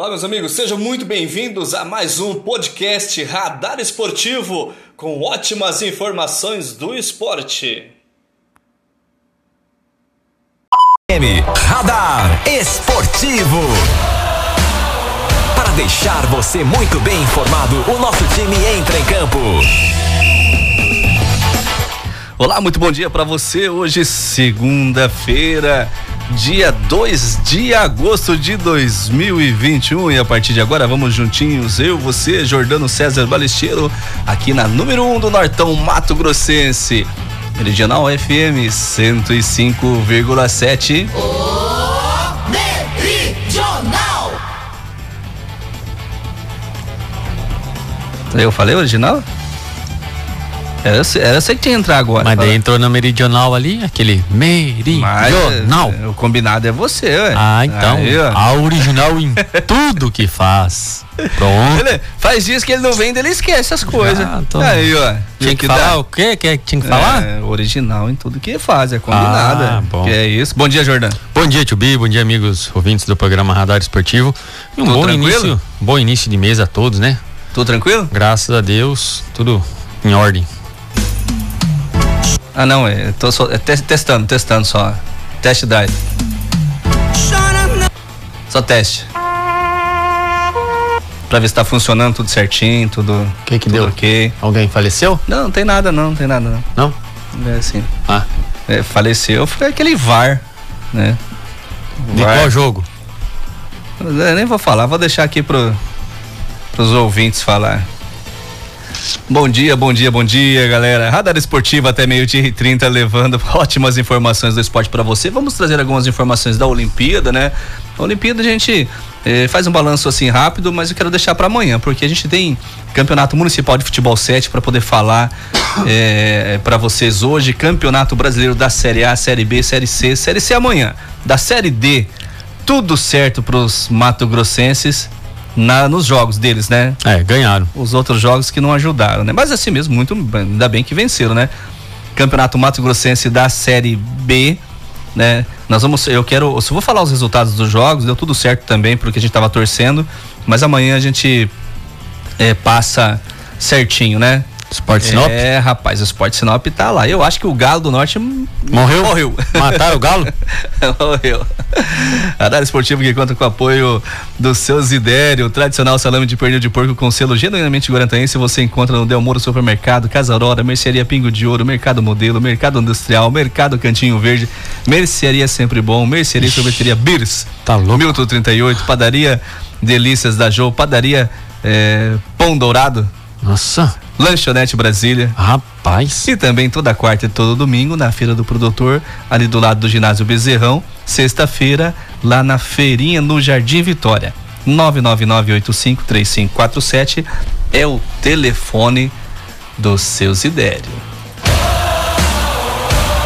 Olá, meus amigos, sejam muito bem-vindos a mais um podcast Radar Esportivo com ótimas informações do esporte. Radar Esportivo. Para deixar você muito bem informado, o nosso time entra em campo. Olá, muito bom dia para você. Hoje, segunda-feira, dia 2 de agosto de 2021. E a partir de agora, vamos juntinhos, eu, você, Jordano César Balesteiro, aqui na número 1 um do Nortão Mato Grossense. Meridional FM 105,7. Meridional. Eu falei original? Era, era você que tinha que entrar agora. Mas daí entrou na meridional ali, aquele meridional. Mas, o combinado é você, ué. Ah, então. Aí, a original em tudo que faz. Pronto. Ele, faz dias que ele não vem, ele esquece as coisas. Ah, tô... Aí, ó. Tinha que, que falar dá? o quê? Que tinha que falar? É, original em tudo que faz, é combinado. Ah, bom. Que é isso. Bom dia, Jordão. Bom dia, Tubi. Bom dia, amigos ouvintes do programa Radar Esportivo. E um tudo bom tranquilo? início, bom início de mês a todos, né? Tudo tranquilo? Graças a Deus, tudo em ordem. Ah, não, é, tô só, é testando, testando só. Test drive. Só teste. Pra ver se tá funcionando tudo certinho, tudo. O que que deu? Ok. Alguém faleceu? Não, não tem nada não, não tem nada não. Não? É assim. Ah. É, faleceu foi aquele VAR, né? De VAR. qual jogo? Eu nem vou falar, vou deixar aqui pro, pros ouvintes falar. Bom dia, bom dia, bom dia, galera. Radar Esportiva até meio-dia e 30 levando ótimas informações do esporte para você. Vamos trazer algumas informações da Olimpíada, né? A Olimpíada a gente eh, faz um balanço assim rápido, mas eu quero deixar para amanhã, porque a gente tem Campeonato Municipal de Futebol 7 para poder falar eh, para vocês hoje, Campeonato Brasileiro da Série A, Série B, Série C, Série C amanhã. Da Série D, tudo certo para os mato-grossenses na, nos jogos deles, né? É, ganharam. Os outros jogos que não ajudaram, né? Mas assim mesmo, muito, ainda bem que venceram, né? Campeonato Mato Grossense da Série B, né? Nós vamos, eu quero, eu vou falar os resultados dos jogos, deu tudo certo também, porque a gente tava torcendo, mas amanhã a gente é, passa certinho, né? Esporte Sinop? É, rapaz, o Esporte Sinop tá lá. Eu acho que o Galo do Norte morreu. Morreu. Mataram o Galo? morreu. Radar Esportivo que conta com o apoio do seu Zidério, o tradicional salame de pernil de porco com selo genuinamente guarantaense. Você encontra no Del Moro Supermercado, Casa Aurora, Mercearia Pingo de Ouro, Mercado Modelo, Mercado Industrial, Mercado Cantinho Verde, Mercearia Sempre Bom, Mercearia e Sorveteria Beers. Tá louco. Milton 38, Padaria Delícias da Jô, Padaria é, Pão Dourado. Nossa. Lanchonete Brasília. Rapaz. E também toda quarta e todo domingo na Feira do Produtor, ali do lado do ginásio Bezerrão. Sexta-feira, lá na Feirinha, no Jardim Vitória. 999853547 é o telefone do seu Zidério.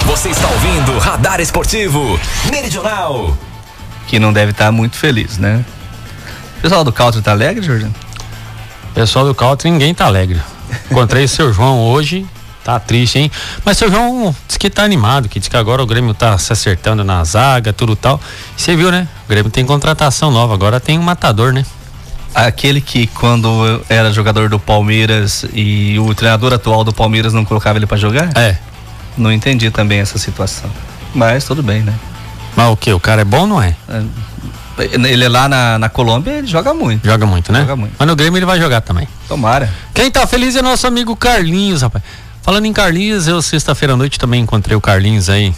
Você está ouvindo Radar Esportivo Meridional. Que não deve estar muito feliz, né? O pessoal do Country tá alegre, Jordan? Pessoal do Country, ninguém tá alegre. Encontrei o seu João hoje, tá triste, hein? Mas seu João diz que tá animado, que diz que agora o Grêmio tá se acertando na zaga, tudo tal. Você viu, né? O Grêmio tem contratação nova, agora tem um matador, né? Aquele que quando era jogador do Palmeiras e o treinador atual do Palmeiras não colocava ele para jogar? É. Não entendi também essa situação. Mas tudo bem, né? Mas o que? O cara é bom ou não é? é ele é lá na, na Colômbia, ele joga muito. Joga muito, né? Joga muito. Mas no Grêmio ele vai jogar também. Tomara. Quem tá feliz é nosso amigo Carlinhos, rapaz. Falando em Carlinhos, eu sexta-feira à noite também encontrei o Carlinhos aí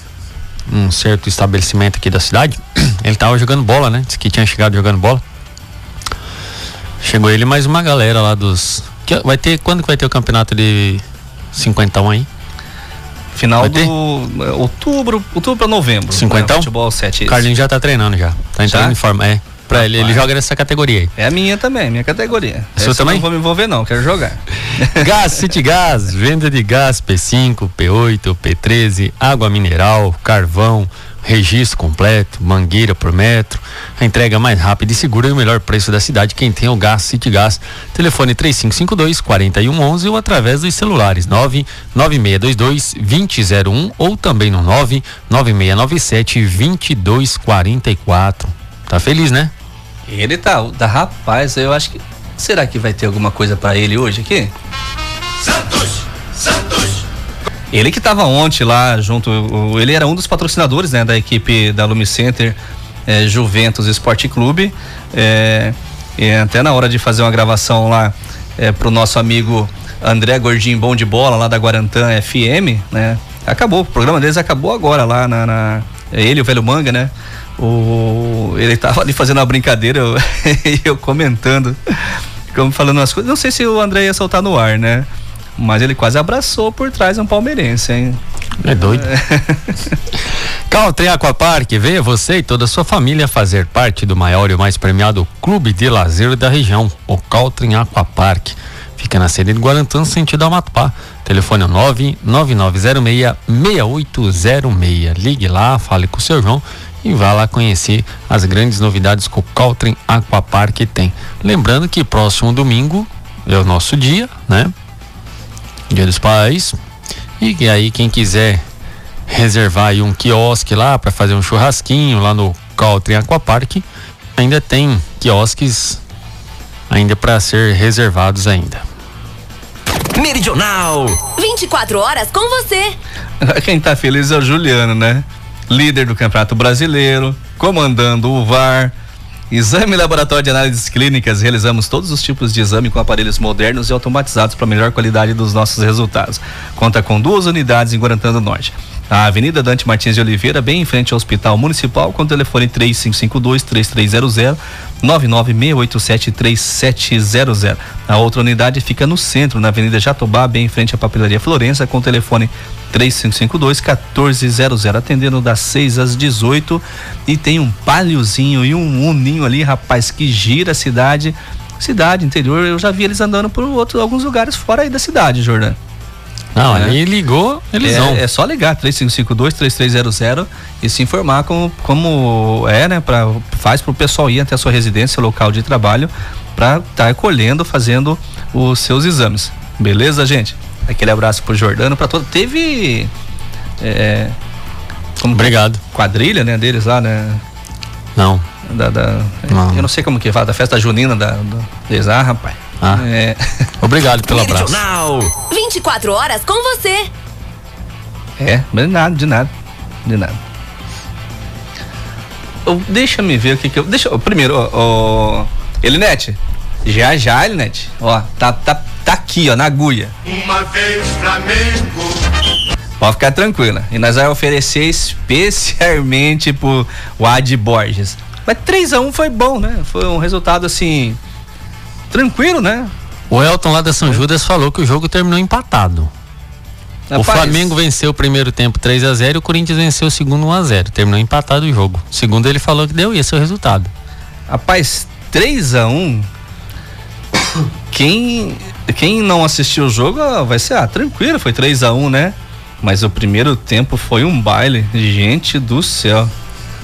num certo estabelecimento aqui da cidade. Ele tava jogando bola, né? Disse que tinha chegado jogando bola. Chegou ele mais uma galera lá dos. Vai ter. Quando que vai ter o campeonato de 50 aí? Final do é, outubro, outubro para novembro. 50 né? Futebol 7. O Carlinhos já tá treinando já. Tá entrando já? em forma. É. Pra ele, ele joga nessa categoria aí. É a minha também, minha categoria. Você também? não vou me envolver não, quero jogar. Gás City Gás, venda de gás P5, P8, P13, água mineral, carvão, registro completo, mangueira por metro, a entrega mais rápida e segura e o melhor preço da cidade. Quem tem o Gás City Gás, telefone 3552 4111 ou através dos celulares 99622 2001 ou também no 99697 2244. Tá feliz, né? Ele tá, da rapaz, eu acho que será que vai ter alguma coisa para ele hoje aqui? Santos, Santos. Ele que estava ontem lá junto, ele era um dos patrocinadores, né, da equipe da Lumi Center é, Juventus Esporte Clube. É, e até na hora de fazer uma gravação lá é, pro nosso amigo André Gordinho Bom de Bola, lá da Guarantã FM, né? Acabou, o programa deles acabou agora lá na. na ele, o velho manga, né? O, ele tava ali fazendo uma brincadeira, eu, eu comentando, como falando umas coisas. Não sei se o André ia soltar no ar, né? Mas ele quase abraçou por trás um palmeirense, hein? É doido. Caltrem Aquapark, venha você e toda a sua família fazer parte do maior e mais premiado clube de lazer da região, o Caltrem Aquapark. Fica na sede de Guarantã, sentido Amapá. Telefone 99906-6806. Ligue lá, fale com o seu João e vá lá conhecer as grandes novidades que o Caltrem Aquapark tem. Lembrando que próximo domingo é o nosso dia, né? Dia dos Pais. E aí quem quiser reservar aí um quiosque lá para fazer um churrasquinho lá no Caltrem Aquapark, ainda tem quiosques ainda para ser reservados ainda. Meridional. 24 horas com você. Quem tá feliz é o Juliano, né? Líder do Campeonato Brasileiro, comandando o VAR. Exame Laboratório de Análises Clínicas. Realizamos todos os tipos de exame com aparelhos modernos e automatizados para melhor qualidade dos nossos resultados. Conta com duas unidades em Guarantã do Norte. A Avenida Dante Martins de Oliveira, bem em frente ao Hospital Municipal, com o telefone 3552-3300, 996873700. A outra unidade fica no centro, na Avenida Jatobá, bem em frente à Papelaria Florença, com o telefone 3552-1400, atendendo das 6 às 18. E tem um paliozinho e um uninho ali, rapaz, que gira a cidade. Cidade, interior, eu já vi eles andando por outros, alguns lugares fora aí da cidade, Jordão. Não, é. aí ligou, eles é, vão. É só ligar 3552-3300 e se informar como, como é, né? Pra, faz para o pessoal ir até a sua residência, local de trabalho, para estar tá colhendo, fazendo os seus exames. Beleza, gente? Aquele abraço pro Jordano, para todo. Teve. É, como Obrigado. Quadrilha, né? Deles lá, né? Não. Da, da não. Eu não sei como que fala, da festa junina da, da deles. Ah, rapaz. Ah. É. Obrigado pelo abraço. 24 horas com você. É, mas nada, de nada. De nada. Oh, deixa me ver o que que eu. Deixa. primeiro, ó. Oh, oh, Elinete. Já já, Elinete. Ó, tá, tá, tá aqui, ó, na agulha. Uma vez Flamengo. Pode ficar tranquila. E nós vamos oferecer especialmente pro Ad Borges. Mas 3x1 foi bom, né? Foi um resultado assim tranquilo, né? O Elton lá da São Judas falou que o jogo terminou empatado. Rapaz, o Flamengo venceu o primeiro tempo 3 a 0 e o Corinthians venceu o segundo 1 a 0 Terminou empatado o jogo. Segundo ele falou que deu esse é o resultado. Rapaz, 3 a 1 Quem quem não assistiu o jogo vai ser ah, tranquilo, foi 3 a 1 né? Mas o primeiro tempo foi um baile. Gente do céu.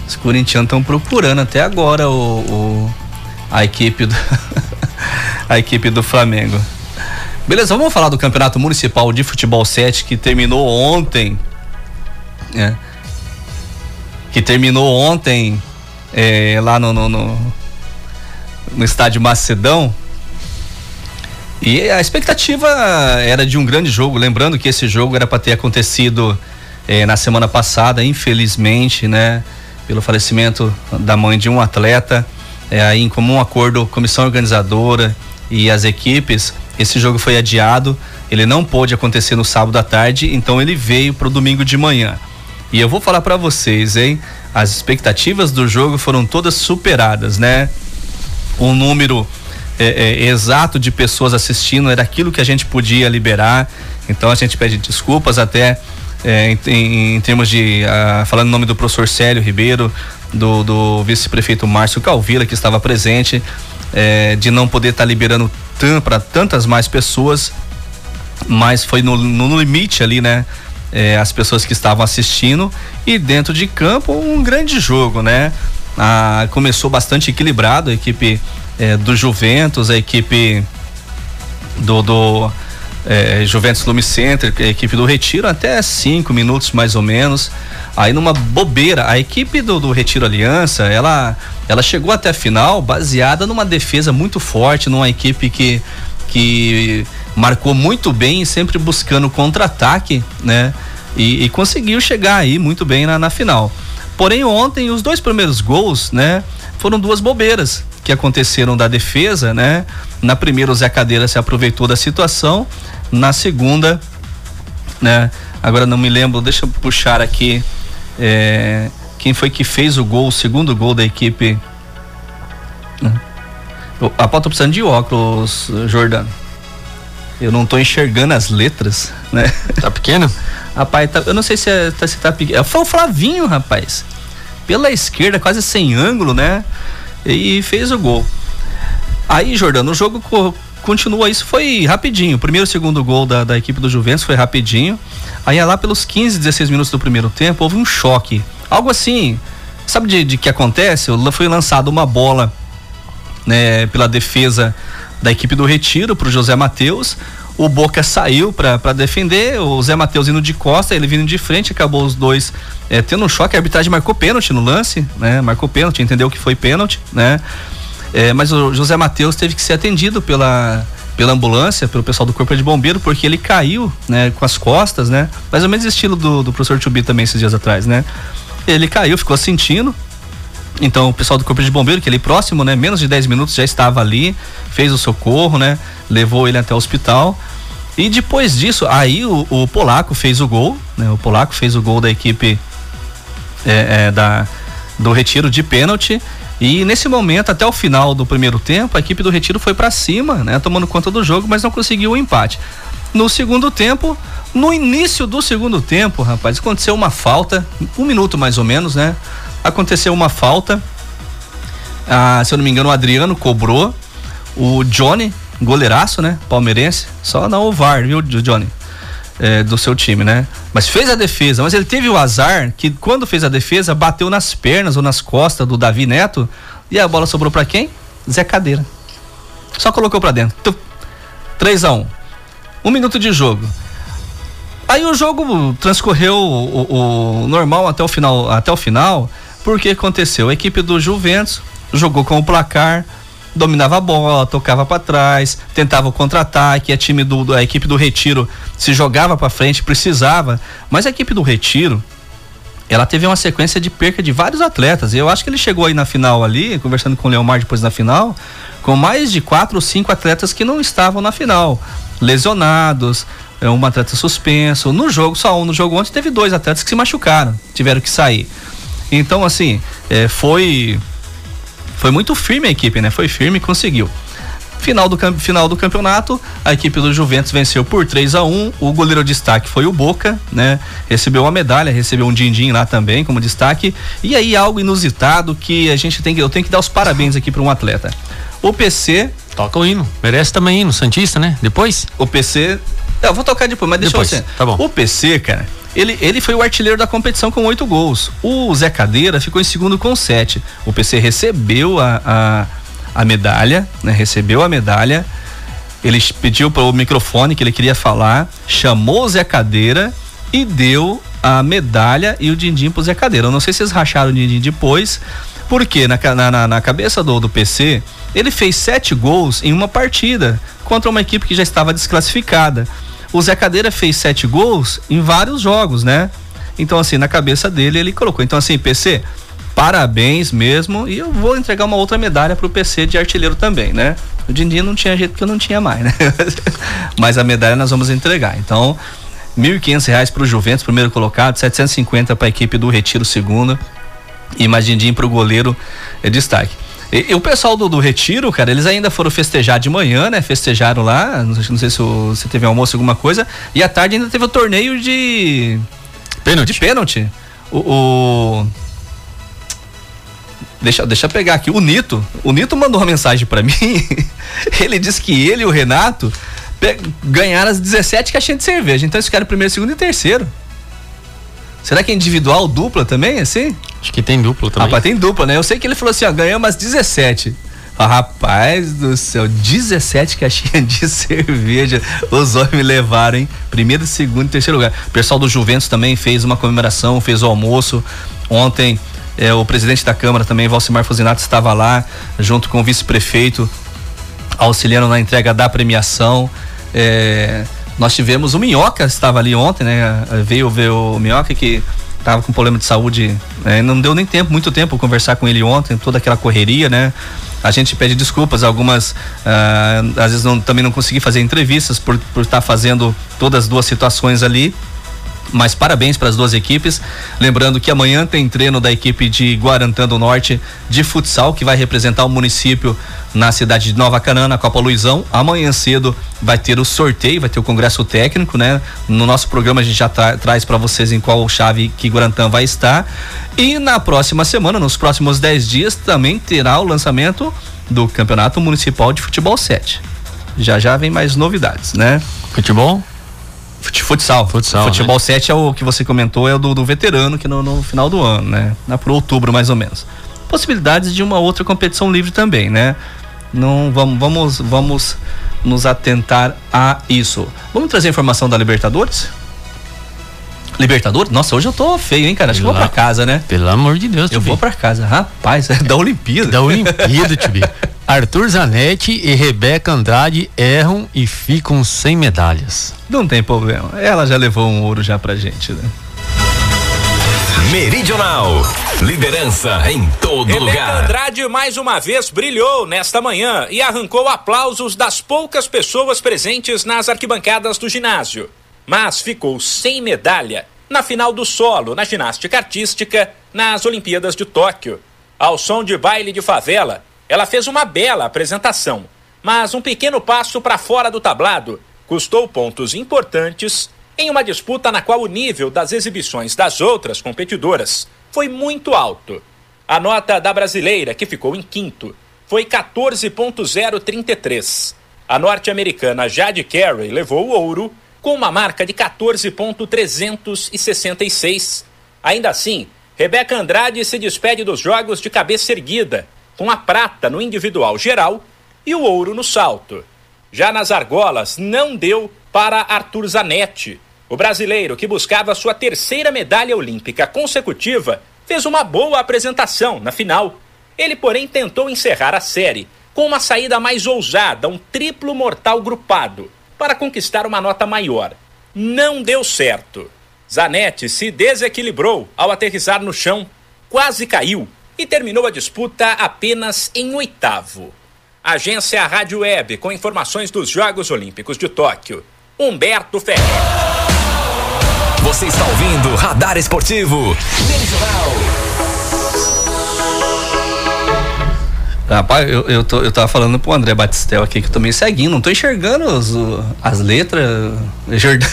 Os corintianos estão procurando até agora o, o a equipe do a equipe do Flamengo. Beleza, vamos falar do Campeonato Municipal de Futebol 7 que terminou ontem. É, que terminou ontem é, lá no, no, no, no estádio Macedão. E a expectativa era de um grande jogo. Lembrando que esse jogo era para ter acontecido é, na semana passada, infelizmente, né? Pelo falecimento da mãe de um atleta. É, aí, em comum acordo, comissão organizadora e as equipes, esse jogo foi adiado. Ele não pôde acontecer no sábado à tarde, então ele veio para o domingo de manhã. E eu vou falar para vocês, hein? As expectativas do jogo foram todas superadas, né? O número é, é, exato de pessoas assistindo era aquilo que a gente podia liberar. Então a gente pede desculpas até é, em, em, termos de uh, falando em nome do professor Célio Ribeiro, do, do vice-prefeito Márcio Calvila que estava presente é, de não poder estar tá liberando para tantas mais pessoas, mas foi no, no limite ali, né? É, as pessoas que estavam assistindo e dentro de campo um grande jogo, né? Ah, começou bastante equilibrado a equipe é, do Juventus, a equipe do, do é, Juventus Lume Center, a equipe do Retiro, até cinco minutos mais ou menos. Aí numa bobeira, a equipe do, do Retiro Aliança, ela, ela chegou até a final baseada numa defesa muito forte, numa equipe que, que marcou muito bem, sempre buscando contra-ataque, né? E, e, conseguiu chegar aí muito bem na, na final. Porém, ontem, os dois primeiros gols, né? Foram duas bobeiras que aconteceram da defesa, né? Na primeira, o Zé Cadeira se aproveitou da situação. Na segunda, né? Agora não me lembro, deixa eu puxar aqui. É, quem foi que fez o gol, o segundo gol da equipe? A pauta precisando de óculos, Jordano. Eu não estou enxergando as letras, né? Tá pequeno? Rapaz, tá, eu não sei se, é, tá, se tá pequeno. Foi o Flavinho, rapaz. Pela esquerda, quase sem ângulo, né? E fez o gol. Aí, Jordano, o jogo co continua. Isso foi rapidinho. O primeiro e segundo gol da, da equipe do Juventus foi rapidinho. Aí, lá pelos 15, 16 minutos do primeiro tempo, houve um choque. Algo assim. Sabe de, de que acontece? Foi lançada uma bola né, pela defesa da equipe do Retiro para o José Matheus. O Boca saiu para defender, o Zé Matheus indo de costa, ele vindo de frente, acabou os dois é, tendo um choque. A arbitragem marcou pênalti no lance, né? Marcou pênalti, entendeu que foi pênalti, né? É, mas o José Matheus teve que ser atendido pela, pela ambulância, pelo pessoal do Corpo de Bombeiro, porque ele caiu, né, com as costas, né? Mais ou menos estilo do, do professor Tubi também esses dias atrás, né? Ele caiu, ficou sentindo, então o pessoal do Corpo de Bombeiro, que é ali próximo, né? Menos de 10 minutos já estava ali, fez o socorro, né? Levou ele até o hospital. E depois disso, aí o, o Polaco fez o gol, né? O Polaco fez o gol da equipe é, é, da, do retiro de pênalti. E nesse momento, até o final do primeiro tempo, a equipe do Retiro foi para cima, né? Tomando conta do jogo, mas não conseguiu o empate. No segundo tempo, no início do segundo tempo, rapaz, aconteceu uma falta, um minuto mais ou menos, né? Aconteceu uma falta. Ah, se eu não me engano, o Adriano cobrou. O Johnny, goleiraço, né? Palmeirense. Só não o VAR, viu, Johnny? É, do seu time, né? Mas fez a defesa. Mas ele teve o azar que quando fez a defesa, bateu nas pernas ou nas costas do Davi Neto. E a bola sobrou para quem? Zé Cadeira. Só colocou para dentro. 3 a 1 Um minuto de jogo. Aí o jogo transcorreu o, o, normal até o final, até o final. Porque aconteceu? A equipe do Juventus jogou com o placar, dominava a bola, tocava para trás, tentava o contra-ataque, a time do a equipe do Retiro se jogava para frente, precisava, mas a equipe do Retiro ela teve uma sequência de perca de vários atletas. Eu acho que ele chegou aí na final ali, conversando com o Leomar depois na final, com mais de quatro ou cinco atletas que não estavam na final, lesionados, é, um atleta suspenso. No jogo, só um. No jogo ontem teve dois atletas que se machucaram, tiveram que sair. Então, assim, é, foi foi muito firme a equipe, né? Foi firme e conseguiu. Final do, final do campeonato, a equipe do Juventus venceu por 3 a 1 O goleiro destaque foi o Boca, né? Recebeu uma medalha, recebeu um din-din lá também como destaque. E aí, algo inusitado que a gente tem que. Eu tenho que dar os parabéns aqui para um atleta. O PC. Toca o hino. Merece também hino, Santista, né? Depois? O PC. Eu vou tocar depois, mas deixa depois, eu Tá bom. O PC, cara ele, ele foi o artilheiro da competição com oito gols. O Zé Cadeira ficou em segundo com sete. O PC recebeu a, a, a medalha, né? Recebeu a medalha. Ele pediu para o microfone que ele queria falar, chamou o Zé Cadeira e deu a medalha e o din-din pro Zé Cadeira. Eu não sei se vocês racharam o din-din depois, porque na, na, na cabeça do, do PC, ele fez sete gols em uma partida contra uma equipe que já estava desclassificada o Zé Cadeira fez sete gols em vários jogos, né? Então, assim, na cabeça dele ele colocou. Então, assim, PC, parabéns mesmo. E eu vou entregar uma outra medalha pro PC de artilheiro também, né? O Dindinho não tinha jeito que eu não tinha mais, né? Mas a medalha nós vamos entregar. Então, R$ 1.500 para o Juventus, primeiro colocado, 750 para a equipe do Retiro, segundo. E mais din para o goleiro é destaque. E, e, o pessoal do, do, Retiro, cara, eles ainda foram festejar de manhã, né? Festejaram lá, não sei, não sei se, o, se teve almoço, alguma coisa. E à tarde ainda teve o torneio de. Pênalti. De pênalti. O. o... Deixa, deixa eu pegar aqui. O Nito. O Nito mandou uma mensagem para mim. ele disse que ele e o Renato ganharam as 17 caixinhas de cerveja. Então eles ficaram primeiro, segundo e terceiro. Será que é individual, dupla também, assim? Acho que tem dupla também. Rapaz, tem dupla, né? Eu sei que ele falou assim, ó, ganhamos umas 17. Rapaz do céu, 17 caixinhas de cerveja os homens me levaram, hein? Primeiro, segundo e terceiro lugar. O pessoal do Juventus também fez uma comemoração, fez o almoço. Ontem, é, o presidente da Câmara também, Valcimar Fusinato, estava lá, junto com o vice-prefeito, auxiliando na entrega da premiação. É, nós tivemos o Minhoca, estava ali ontem, né? Veio ver o Minhoca que estava com problema de saúde, né? não deu nem tempo, muito tempo conversar com ele ontem, toda aquela correria, né? A gente pede desculpas, algumas uh, às vezes não, também não consegui fazer entrevistas por por estar tá fazendo todas as duas situações ali. Mas parabéns para as duas equipes. Lembrando que amanhã tem treino da equipe de Guarantã do Norte de futsal, que vai representar o município na cidade de Nova Canaã, na Copa Luizão. Amanhã cedo vai ter o sorteio, vai ter o congresso técnico, né? No nosso programa a gente já tra traz para vocês em qual chave que Guarantã vai estar. E na próxima semana, nos próximos 10 dias, também terá o lançamento do Campeonato Municipal de Futebol 7. Já já vem mais novidades, né? Futebol? Futsal. Futsal. Futebol né? 7 é o que você comentou, é o do, do veterano, que no, no, final do ano, né? Lá pro outubro, mais ou menos. Possibilidades de uma outra competição livre também, né? Não vamos, vamos, vamos nos atentar a isso. Vamos trazer informação da Libertadores? Libertadores? Nossa, hoje eu tô feio, hein, cara? Acho Pela, que vou pra casa, né? Pelo amor de Deus, Eu vou pra casa. Rapaz, é da Olimpíada. Da Olimpíada, Tibi. Arthur Zanetti e Rebeca Andrade erram e ficam sem medalhas. Não tem problema. Ela já levou um ouro já pra gente, né? Meridional. Liderança em todo Rebeca lugar. Andrade mais uma vez brilhou nesta manhã e arrancou aplausos das poucas pessoas presentes nas arquibancadas do ginásio. Mas ficou sem medalha na final do solo na ginástica artística nas Olimpíadas de Tóquio. Ao som de baile de favela, ela fez uma bela apresentação, mas um pequeno passo para fora do tablado custou pontos importantes em uma disputa na qual o nível das exibições das outras competidoras foi muito alto. A nota da brasileira, que ficou em quinto, foi 14.033. A norte-americana Jade Carey levou o ouro com uma marca de 14.366. Ainda assim, Rebeca Andrade se despede dos jogos de cabeça erguida, com a prata no individual geral e o ouro no salto. Já nas argolas, não deu para Arthur Zanetti. O brasileiro, que buscava sua terceira medalha olímpica consecutiva, fez uma boa apresentação na final. Ele, porém, tentou encerrar a série com uma saída mais ousada, um triplo mortal grupado, para conquistar uma nota maior. Não deu certo. Zanetti se desequilibrou ao aterrissar no chão, quase caiu e terminou a disputa apenas em oitavo. Agência Rádio Web com informações dos Jogos Olímpicos de Tóquio. Humberto Ferreira. Você está ouvindo Radar Esportivo. Rapaz, eu, eu, tô, eu tava falando pro André Batistel aqui que eu tô meio ceguinho, não tô enxergando os, as letras. Jordão.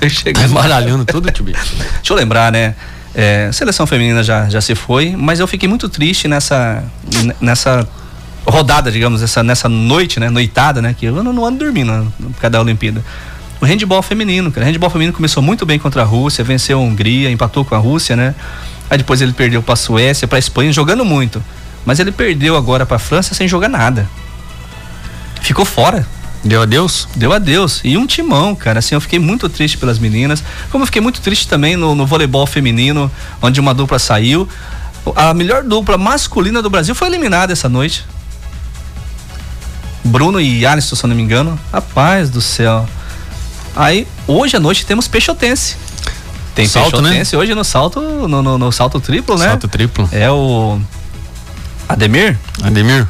tô enxergando. Tá embaralhando tudo, tio Deixa eu lembrar, né? É, seleção feminina já, já se foi, mas eu fiquei muito triste nessa, nessa rodada, digamos, essa, nessa noite, né? Noitada, né? Que eu não, não ando dormindo por causa da Olimpíada. O handball feminino, cara. O handball feminino começou muito bem contra a Rússia, venceu a Hungria, empatou com a Rússia, né? Aí depois ele perdeu para a Suécia, para a Espanha, jogando muito. Mas ele perdeu agora para a França sem jogar nada. Ficou fora Deu adeus? Deu adeus. E um timão, cara. Assim, eu fiquei muito triste pelas meninas. Como eu fiquei muito triste também no, no voleibol feminino, onde uma dupla saiu. A melhor dupla masculina do Brasil foi eliminada essa noite. Bruno e Alisson, se eu não me engano. Rapaz do céu. Aí, hoje à noite temos Peixotense. Tem salto, né? Peixotense né? hoje no salto, no, no, no, salto triplo, né? Salto triplo. É o Ademir? Ademir.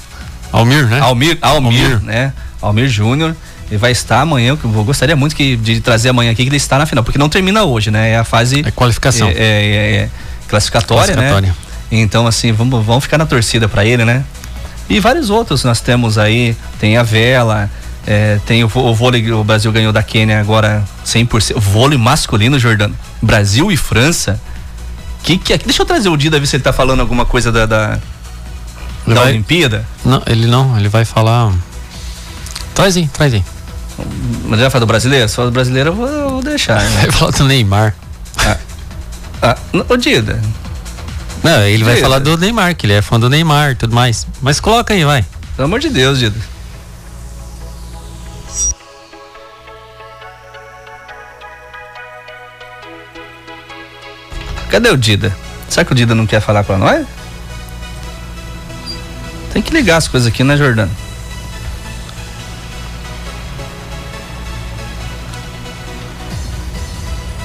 Almir, né? Almir, Almir, Almir. né? Almir Júnior. Ele vai estar amanhã, que eu gostaria muito que, de trazer amanhã aqui que ele está na final, porque não termina hoje, né? É a fase. É qualificação. É, é, é classificatória, né? classificatória, né? Então, assim, vamos, vamos ficar na torcida para ele, né? E vários outros nós temos aí, tem a vela, é, tem o, o, vôlei, o Brasil ganhou da Quênia agora 100%. Vôlei masculino, Jordano. Brasil e França. Que, que é? Deixa eu trazer o Dida ver se ele tá falando alguma coisa da, da, da vai, Olimpíada. Não, ele não, ele vai falar Traz aí, traz aí. Mas já fala do brasileiro? Só do brasileiro eu vou, eu vou deixar. Né? Vai falar do Neymar. Ah, ah, o Dida. Não, ele Dida. vai falar do Neymar, que ele é fã do Neymar e tudo mais. Mas coloca aí, vai. Pelo amor de Deus, Dida. Cadê o Dida? Será que o Dida não quer falar pra nós? Tem que ligar as coisas aqui, né, Jordano?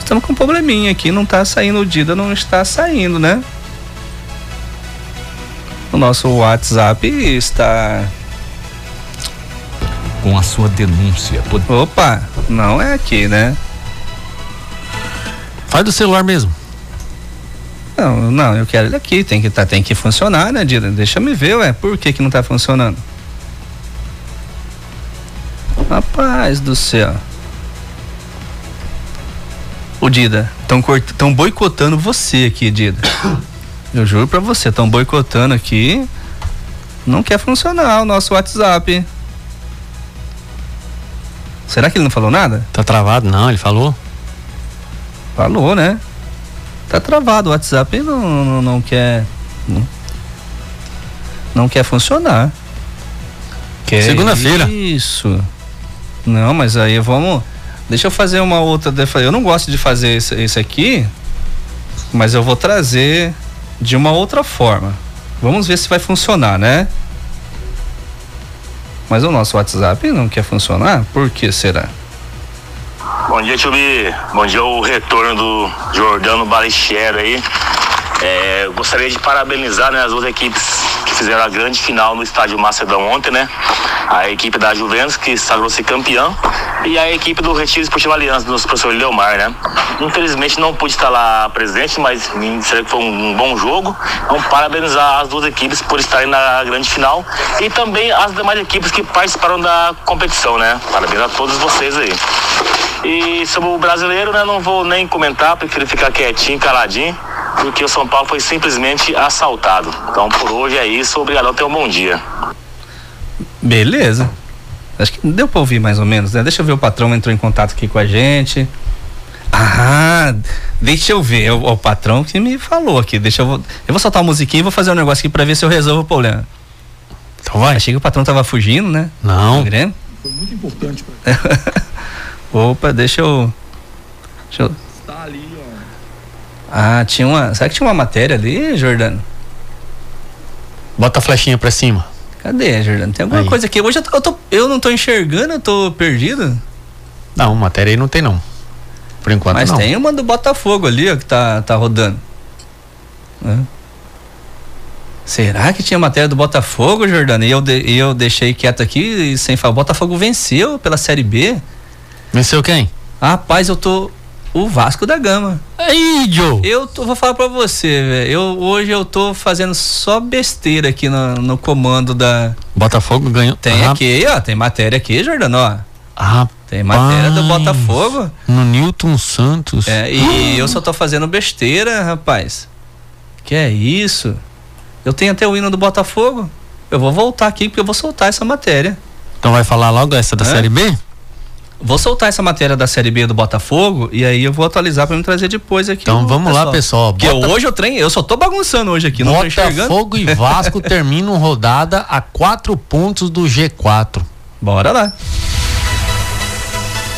Estamos com um probleminha aqui, não tá saindo o Dida, não está saindo, né? O nosso WhatsApp está com a sua denúncia. Opa, não é aqui, né? Faz do celular mesmo. Não, não, eu quero ele aqui, tem que, tá, tem que funcionar, né, Dida? Deixa me ver, ué, por que que não tá funcionando? Rapaz do céu. O Dida, estão boicotando você aqui, Dida. Eu juro pra você, estão boicotando aqui. Não quer funcionar o nosso WhatsApp. Será que ele não falou nada? Tá travado, não, ele falou. Falou, né? Tá travado, o WhatsApp não, não, não quer. Não, não quer funcionar. Segunda-feira. Isso. Não, mas aí vamos. Deixa eu fazer uma outra. Eu não gosto de fazer esse, aqui, mas eu vou trazer de uma outra forma. Vamos ver se vai funcionar, né? Mas o nosso WhatsApp não quer funcionar? Por que será? Bom dia, Tchubi. Bom dia, o retorno do Jordano Balichero aí. É, gostaria de parabenizar né, as duas equipes que fizeram a grande final no estádio Macedão ontem, né? A equipe da Juventus, que sagrou-se campeão, e a equipe do Retiro Esportivo Aliança, do nosso professor Leomar, né? Infelizmente não pude estar lá presente, mas me disseram que foi um, um, bom jogo. Então, parabenizar as duas equipes por estarem na grande final e também as demais equipes que participaram da competição, né? Parabéns a todos vocês aí. E sobre o brasileiro, né? Não vou nem comentar, prefiro ficar quietinho, caladinho porque o São Paulo foi simplesmente assaltado. Então por hoje é isso, obrigado, tenha um bom dia. Beleza. Acho que deu pra ouvir mais ou menos, né? Deixa eu ver, o patrão entrou em contato aqui com a gente. Ah, deixa eu ver, o, o patrão que me falou aqui. Deixa eu. Eu vou soltar uma musiquinha e vou fazer um negócio aqui pra ver se eu resolvo o problema. Então vai. Achei que o patrão tava fugindo, né? Não. Foi muito importante pra Opa, deixa eu. Deixa eu. Está ali, ó. Ah, tinha uma. Será que tinha uma matéria ali, Jordano? Bota a flechinha pra cima. Cadê, Jordano? Tem alguma Aí. coisa aqui. Hoje eu, tô, eu, tô- eu não tô enxergando, eu tô perdido. Não, matéria aí não tem não. Por enquanto Mas não. tem uma do Botafogo ali, ó, que tá, tá rodando. Será que tinha matéria do Botafogo, Jordano? E eu, de- e eu deixei quieto aqui sem falar. O Botafogo venceu pela Série B. Venceu quem? Rapaz, eu tô. O Vasco da Gama. Aí, Joe. Eu tô- vou falar pra você, velho. Eu, hoje eu tô fazendo só besteira aqui no, no comando da. Botafogo ganhou. Tem Ah, aqui, ó. Tem matéria aqui, Jordano, ó. Ah, Tem matéria do. Botafogo. no Newton Santos. É, e eu só tô fazendo besteira, rapaz. Que é isso? Eu tenho até o hino do Botafogo. Eu vou voltar aqui porque eu vou soltar essa matéria. Então vai falar logo essa da Hã? Série B? Vou soltar essa matéria da Série B do Botafogo e aí eu vou atualizar pra me trazer depois aqui. Então vamos lá, pessoal. Porque Bota- hoje eu treino, eu só tô bagunçando hoje aqui, não. Botafogo e Vasco terminam rodada a quatro pontos do G4. Bora lá.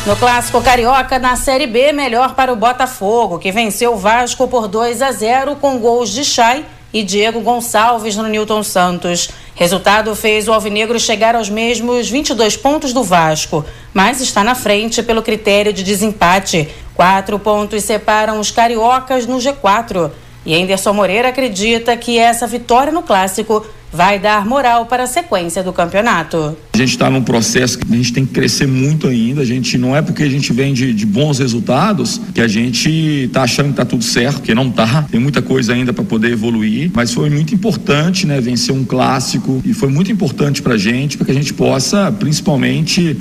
No clássico carioca, na Série B, melhor para o Botafogo, que venceu o Vasco por 2 a 0 com gols de Chay e Diego Gonçalves no Newton Santos. Resultado fez o Alvinegro chegar aos mesmos 22 pontos do Vasco, mas está na frente pelo critério de desempate. Quatro pontos separam os cariocas no G4. E Anderson Moreira acredita que essa vitória no clássico vai dar moral para a sequência do campeonato. A gente está num processo que a gente tem que crescer muito ainda. A gente não é porque a gente vem de, de bons resultados que a gente está achando que está tudo certo, porque não tá. Tem muita coisa ainda para poder evoluir, mas foi muito importante, né, vencer um clássico e foi muito importante para a gente, para que a gente possa, principalmente,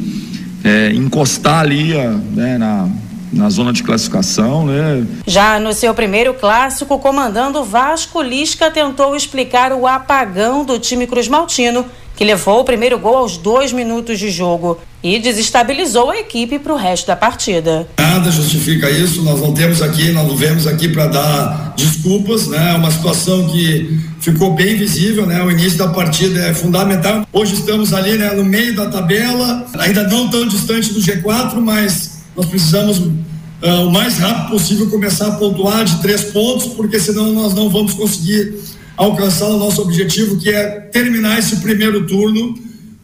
é, encostar ali, né, na na zona de classificação, né? Já no seu primeiro clássico, comandando o Vasco, Lisca tentou explicar o apagão do time Cruz Maltino, que levou o primeiro gol aos dois minutos de jogo e desestabilizou a equipe para o resto da partida. Nada justifica isso, nós não temos aqui, nós não viemos aqui para dar desculpas, né? É uma situação que ficou bem visível, né? O início da partida é fundamental. Hoje estamos ali, né, no meio da tabela, ainda não tão distante do G4, mas nós precisamos uh, o mais rápido possível começar a pontuar de três pontos, porque senão nós não vamos conseguir alcançar o nosso objetivo, que é terminar esse primeiro turno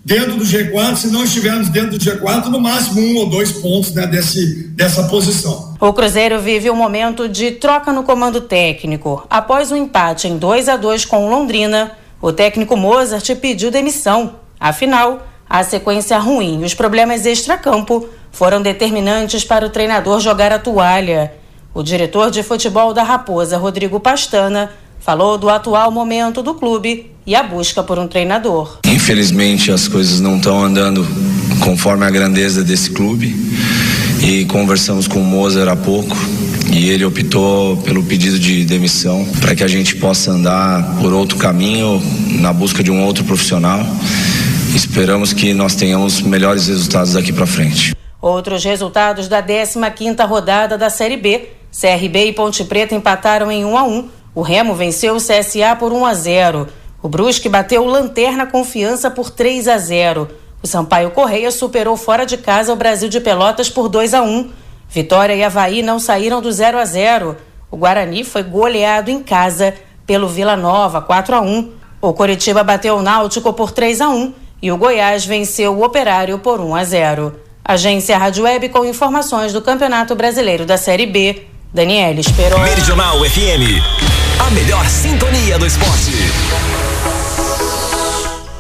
dentro do G4, se não estivermos dentro do G4, no máximo um ou dois pontos né, desse, dessa posição. O Cruzeiro vive um momento de troca no comando técnico. Após um empate em 2 a 2 com o Londrina, o técnico Mozart pediu demissão. Afinal, a sequência ruim e os problemas extracampo foram determinantes para o treinador jogar a toalha. O diretor de futebol da Raposa, Rodrigo Pastana, falou do atual momento do clube e a busca por um treinador. Infelizmente, as coisas não estão andando conforme a grandeza desse clube e conversamos com o Mozart há pouco e ele optou pelo pedido de demissão para que a gente possa andar por outro caminho na busca de um outro profissional. Esperamos que nós tenhamos melhores resultados daqui para frente. Outros resultados da 15ª rodada da Série B. CRB e Ponte Preta empataram em 1 a 1. O Remo venceu o CSA por 1 a 0. O Brusque bateu o Lanterna Confiança por 3 a 0. O Sampaio Correia superou fora de casa o Brasil de Pelotas por 2 a 1. Vitória e Havaí não saíram do 0 a 0. O Guarani foi goleado em casa pelo Vila Nova 4 a 1. O Coritiba bateu o Náutico por 3 a 1 e o Goiás venceu o Operário por 1 a 0. Agência Rádio Web com informações do Campeonato Brasileiro da Série B. Daniela Esperon. Meridional FM. A melhor sintonia do esporte.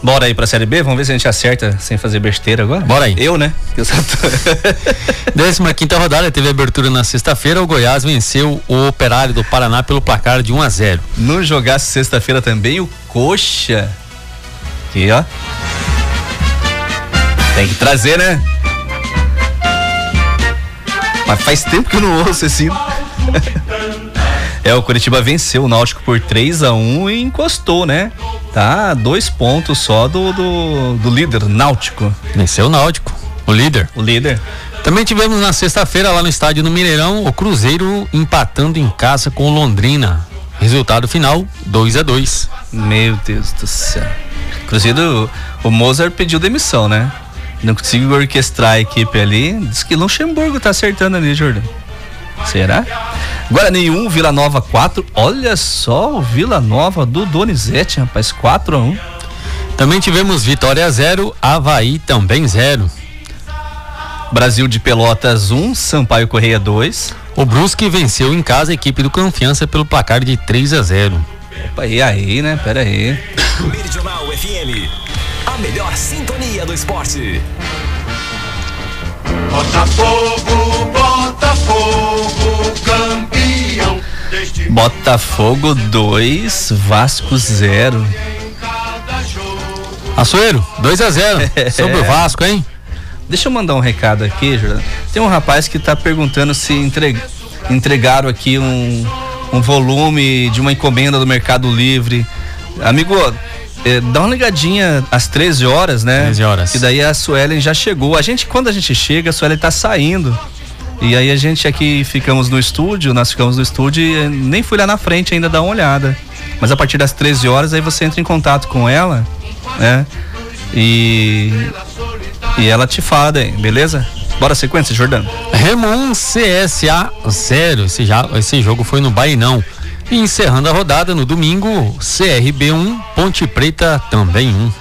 Bora aí pra Série B, vamos ver se a gente acerta sem fazer besteira agora. Bora aí. Eu, né? Décima quinta rodada, teve abertura na sexta-feira, o Goiás venceu o Operário do Paraná pelo placar de 1 a 0. No jogasse sexta-feira também o Coxa. Aqui, ó. Tem que trazer, né? Mas faz tempo que eu não ouço esse. é, o Curitiba venceu o Náutico por 3 a 1 e encostou, né? Tá dois pontos só do, do, do líder, Náutico. Venceu o Náutico, o líder. O líder. Também tivemos na sexta-feira lá no estádio no Mineirão o Cruzeiro empatando em casa com o Londrina. Resultado final 2 a 2 Meu Deus do céu. Cruzeiro, o Mozart pediu demissão, né? Não conseguiu orquestrar a equipe ali. Diz que Luxemburgo tá acertando ali, Jordan. Será? Guarani 1, Vila Nova 4. Olha só o Vila Nova do Donizete, rapaz, 4 a 1. Também tivemos Vitória 0, Havaí também 0. Brasil de Pelotas 1, Sampaio Correia 2. O Brusque venceu em casa a equipe do Confiança pelo placar de 3 a 0. Opa, e aí, né? Pera aí. Meridional FM. A melhor sintonia do esporte. Botafogo, Botafogo, campeão. Botafogo 2, Vasco 0. Açoeiro, 2 a 0 sobre o Vasco, hein? Deixa eu mandar um recado aqui, Jordan. Tem um rapaz que tá perguntando se entre... entregaram aqui um, um volume de uma encomenda do Mercado Livre. Amigo, é, dá uma ligadinha às 13 horas, né? 13 horas. Que daí a Suelen já chegou. A gente, quando a gente chega, a Suelen tá saindo. E aí a gente aqui ficamos no estúdio, nós ficamos no estúdio e nem fui lá na frente ainda dar uma olhada. Mas a partir das 13 horas aí você entra em contato com ela, né? E e ela te fala daí, beleza? Bora sequência, Jordano. Remo 1 CSA 0. Esse, já, esse jogo foi no Bainão. E encerrando a rodada no domingo, CRB 1, Ponte Preta também 1.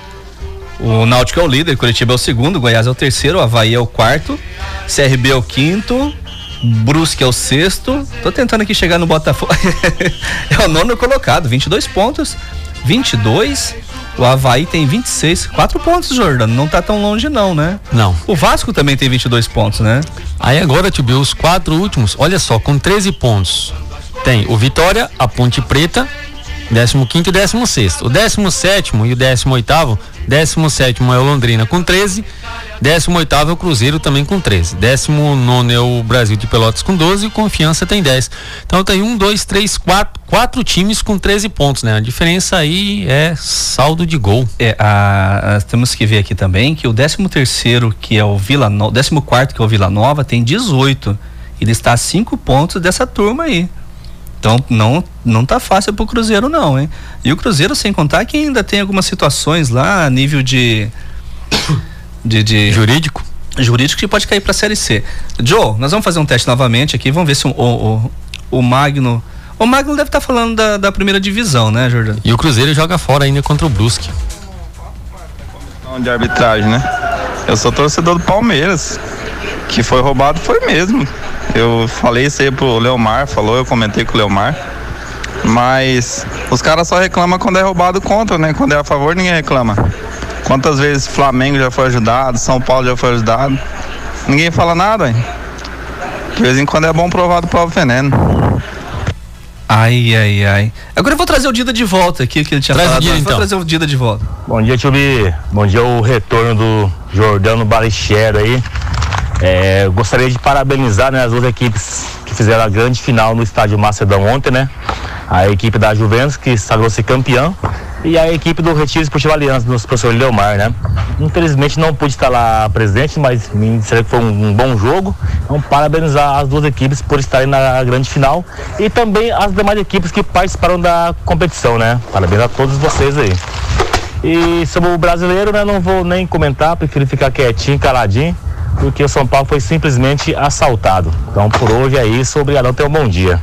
O Náutico é o líder, Curitiba é o segundo, Goiás é o terceiro, Havaí é o quarto, CRB é o quinto, Brusque é o sexto. Tô tentando aqui chegar no Botafogo. é o nono colocado, 22 pontos. 22. O Havaí tem 26, 4 pontos, Jordan. Não tá tão longe, não, né? Não. O Vasco também tem 22 pontos, né? Aí agora, Tio Bill, os quatro últimos, olha só, com 13 pontos. Tem o Vitória, a Ponte Preta, 15 e 16. O 17 e o 18, 17 é o Londrina com 13, 18 é o Cruzeiro também com 13. 19 é o Brasil de Pelotas com 12 e Confiança tem 10. Então tem um, dois, três, quatro, quatro times com 13 pontos, né? A diferença aí é saldo de gol. É, a, a, temos que ver aqui também que o 13 terceiro, que é o Vila Nova, 14 que é o Vila Nova, tem 18. Ele está a 5 pontos dessa turma aí. Então não, não tá fácil pro Cruzeiro não, hein? E o Cruzeiro sem contar que ainda tem algumas situações lá a nível de de, de jurídico jurídico que pode cair para a série C. Joe, nós vamos fazer um teste novamente aqui, vamos ver se o, o, o Magno o Magno deve estar tá falando da, da, primeira divisão, né, Jordão? E o Cruzeiro joga fora ainda contra o Brusque. De arbitragem, né? Eu sou torcedor do Palmeiras. Que foi roubado foi mesmo. Eu falei isso aí pro Leomar, falou, eu comentei com o Leomar. Mas os caras só reclamam quando é roubado contra, né? Quando é a favor, ninguém reclama. Quantas vezes Flamengo já foi ajudado, São Paulo já foi ajudado. Ninguém fala nada, hein? De vez em quando é bom provar do próprio veneno. Ai, ai, ai. Agora eu vou trazer o Dida de volta aqui, que ele tinha Traz falado. O Dida, vou então. trazer o Dida de volta. Bom dia, Tchubi. Bom dia, o retorno do Jordano Balichero aí. É, gostaria de parabenizar né, as duas equipes que fizeram a grande final no estádio Macedão ontem, né? A equipe da Juventus, que sagrou-se campeão, e a equipe do Retiro Esportivo Aliança, do professor Leomar, né? Infelizmente não pude estar lá presente, mas me disseram que foi um, um, bom jogo. Então, parabenizar as duas equipes por estarem na grande final e também as demais equipes que participaram da competição, né? Parabéns a todos vocês aí. E sobre o brasileiro, né? Não vou nem comentar, prefiro ficar quietinho, caladinho, porque o São Paulo foi simplesmente assaltado. Então, por hoje é isso. Obrigadão, tenha um bom dia.